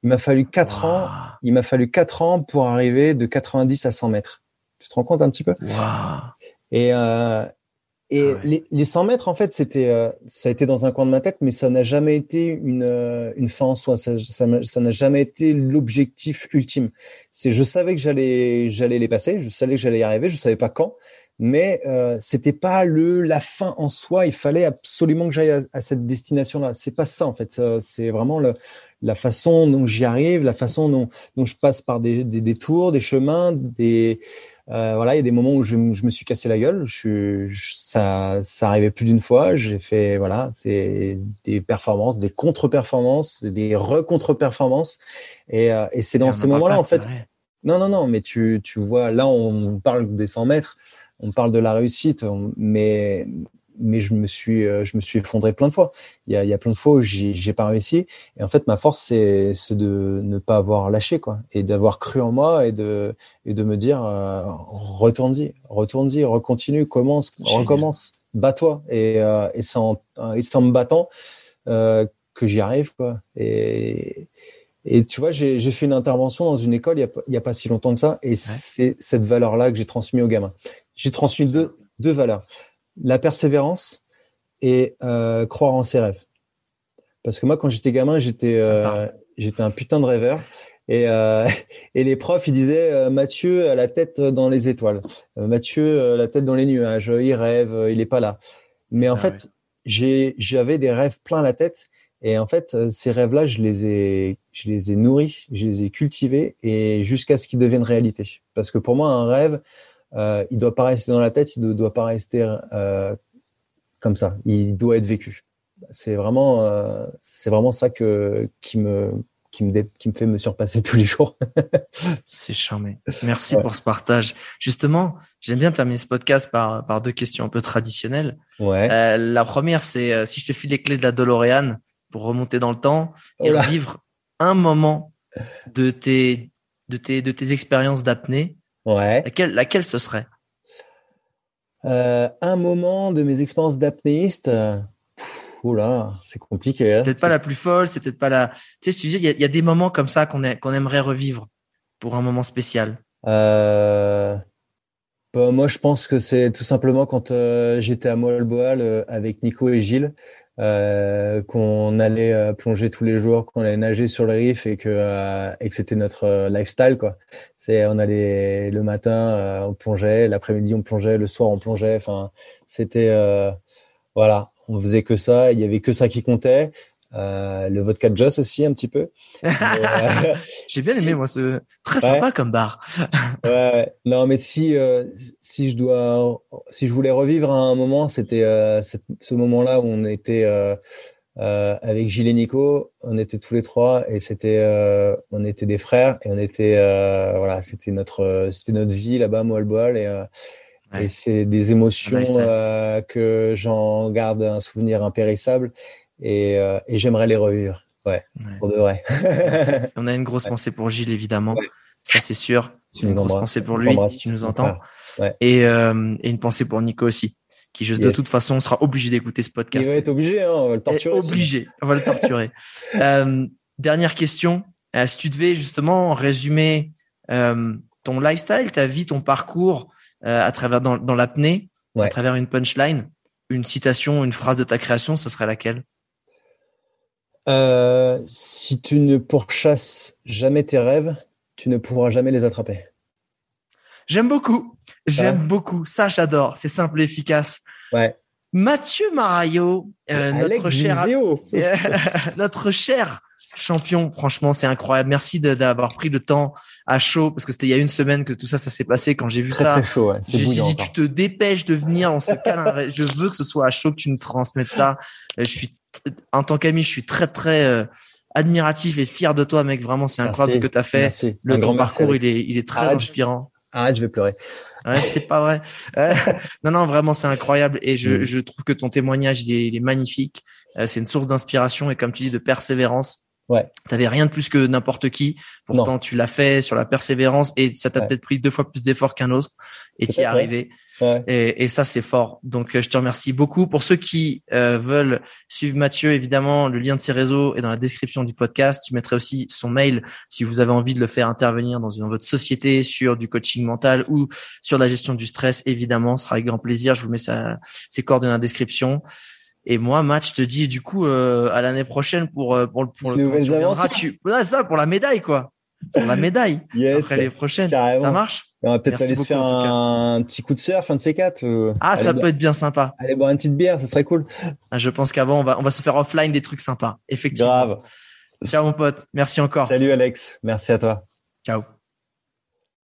C: Il m'a fallu 4 ans. Il m'a fallu 4 ans pour arriver de 90 à 100 mètres. Tu te rends compte un petit peu? Et, euh, et ah les, les, 100 mètres, en fait, c'était, euh, ça a été dans un coin de ma tête, mais ça n'a jamais été une, euh, une fin en soi. Ça, ça, n'a jamais été l'objectif ultime. C'est, je savais que j'allais, j'allais les passer. Je savais que j'allais y arriver. Je savais pas quand mais euh, c'était pas le la fin en soi. Il fallait absolument que j'aille à, cette destination-là. C'est pas ça en fait. C'est vraiment le, la façon dont j'y arrive, la façon dont, dont je passe par des, des, des tours, des chemins, des euh, voilà. Il y a des moments où je, je me suis cassé la gueule. Je, ça, ça arrivait plus d'une fois. J'ai fait voilà, c'est des performances, des contre-performances, des re-contre-performances, et, euh, et c'est dans ces moments-là en fait. Non, non, non, mais tu, tu vois, là, on parle des 100 mètres on parle de la réussite, mais mais je me suis euh, je me suis effondré plein de fois. Il y a, il y a plein de fois où j'ai pas réussi. Et en fait, ma force c'est de ne pas avoir lâché quoi, et d'avoir cru en moi et de et de me dire euh, retourne-y, retourne-y, recontinue, commence, recommence, bats-toi. Et euh, et c'est en et en me battant euh, que j'y arrive quoi. Et et tu vois, j'ai fait une intervention dans une école il y a, il y a pas si longtemps que ça, et c'est cette valeur-là que j'ai transmise aux gamins j'ai transmis deux, deux valeurs. La persévérance et euh, croire en ses rêves. Parce que moi, quand j'étais gamin, j'étais euh, j'étais un putain de rêveur. Et, euh, et les profs, ils disaient Mathieu a la tête dans les étoiles. Mathieu a la tête dans les nuages. Il rêve, il est pas là. Mais en ah fait, j'ai j'avais des rêves plein la tête. Et en fait, ces rêves-là, je les ai je les ai nourris, je les ai cultivés et jusqu'à ce qu'ils deviennent réalité. Parce que pour moi, un rêve, euh, il doit pas rester dans la tête, il ne doit pas rester euh, comme ça. Il doit être vécu. C'est vraiment, euh, c'est vraiment ça que qui me qui me, qui me fait me surpasser tous les jours.
A: c'est charmé. Merci pour ce partage. Justement, j'aime bien terminer ce podcast par, par deux questions un peu traditionnelles.
C: Ouais.
A: Euh, la première, c'est si je te file les clés de la DeLorean pour remonter dans le temps et oh vivre un moment de tes, de tes, de tes expériences d'apnée,
C: Ouais.
A: Laquelle, laquelle ce serait?
C: Euh, Un moment de mes expériences d'apnéiste. Oula, c'est compliqué.
A: Hein. C'est peut-être pas la plus folle, c'est peut-être pas la. Tu sais, tu dis, il y, a, y a des moments comme ça qu'on qu'on aimerait revivre pour un moment spécial.
C: Euh... Bah, moi, je pense que c'est tout simplement quand euh, j'étais à Moalboal euh, avec Nico et Gilles. Euh, qu'on allait euh, plonger tous les jours, qu'on allait nager sur le riff et que, euh, et que c'était notre lifestyle quoi. C'est on allait le matin on plongeait, l'après-midi on plongeait, le soir on plongeait. Enfin c'était voilà, on faisait que ça, il y avait que ça qui comptait. Euh, le vodka de Joss aussi un petit peu.
A: Euh, J'ai bien aimé moi ce très sympa comme bar.
C: ouais, non mais si euh, si je dois si je voulais revivre un moment, c'était ce moment-là où on était avec Gilles et Nico, on était tous les trois et c'était on était des frères et on était voilà, c'était notre c'était notre vie là-bas à et et c'est des émotions que j'en garde un souvenir impérissable et, euh, et j'aimerais les revivre. Ouais, pour de vrai.
A: On a une grosse pensée pour Gilles, évidemment. Ça, c'est sûr. Une grosse pensée pour lui, si tu nous entends. Et, euh, et une pensée pour Nico aussi, qui, juste de toute façon, sera obligé d'écouter ce podcast.
C: Il va être obligé, hein, on va le torturer.
A: Obligé, on va le torturer. euh, dernière question. Euh, si tu devais justement résumer euh, ton lifestyle, ta vie, ton parcours euh, à travers dans, dans l'apnée, à travers une punchline, une citation, une phrase de ta création, ce serait laquelle?
C: Euh, si tu ne pourchasses jamais tes rêves, tu ne pourras jamais les attraper.
A: J'aime beaucoup. J'aime beaucoup. Ça, j'adore. C'est simple et efficace.
C: Ouais.
A: Mathieu Marayo, euh, notre cher, notre cher champion. Franchement, c'est incroyable. Merci d'avoir pris le temps à chaud parce que c'était il y a une semaine que tout ça, ça s'est passé. Quand j'ai vu ça, j'ai dit tu te dépêches de venir, on se calme. je veux que ce soit à chaud que tu nous transmettes ça. Euh, je suis en tant qu'ami, je suis très très euh, admiratif et fier de toi, mec. Vraiment, c'est incroyable ce que tu as fait. Le grand parcours, il est il est très inspirant.
C: Arrête, je vais pleurer.
A: Ouais, c'est pas vrai. non, non, vraiment, c'est incroyable. Et je, mm. je trouve que ton témoignage, il est, il est magnifique. Euh, c'est une source d'inspiration et comme tu dis, de persévérance.
C: Ouais.
A: T'avais rien de plus que n'importe qui. Pourtant, tu l'as fait sur la persévérance et ça t'a peut-être pris deux fois plus d'efforts qu'un autre et tu es arrivé. Et, et, ça, c'est fort. Donc, euh, je te remercie beaucoup. Pour ceux qui euh, veulent suivre Mathieu, évidemment, le lien de ses réseaux est dans la description du podcast. Tu mettrai aussi son mail si vous avez envie de le faire intervenir dans, une, dans votre société sur du coaching mental ou sur la gestion du stress. Évidemment, ce sera avec grand plaisir. Je vous mets sa, ses coordonnées dans la description. Et moi, match, te dis du coup euh, à l'année prochaine pour euh, pour, pour, le tu reviendras, tu ça pour la médaille quoi, pour la médaille
C: yes,
A: après les prochaines. Ça marche?
C: On va peut-être aller se faire un, petit coup de surf, un de ces quatre.
A: ah, ça peut être bien sympa.
C: Allez boire une petite bière, ça serait cool.
A: Ah, je pense qu'avant on va on va se faire offline des trucs sympas, effectivement.
C: Grave.
A: Ciao mon pote, merci encore.
C: Salut Alex, merci à toi.
A: Ciao.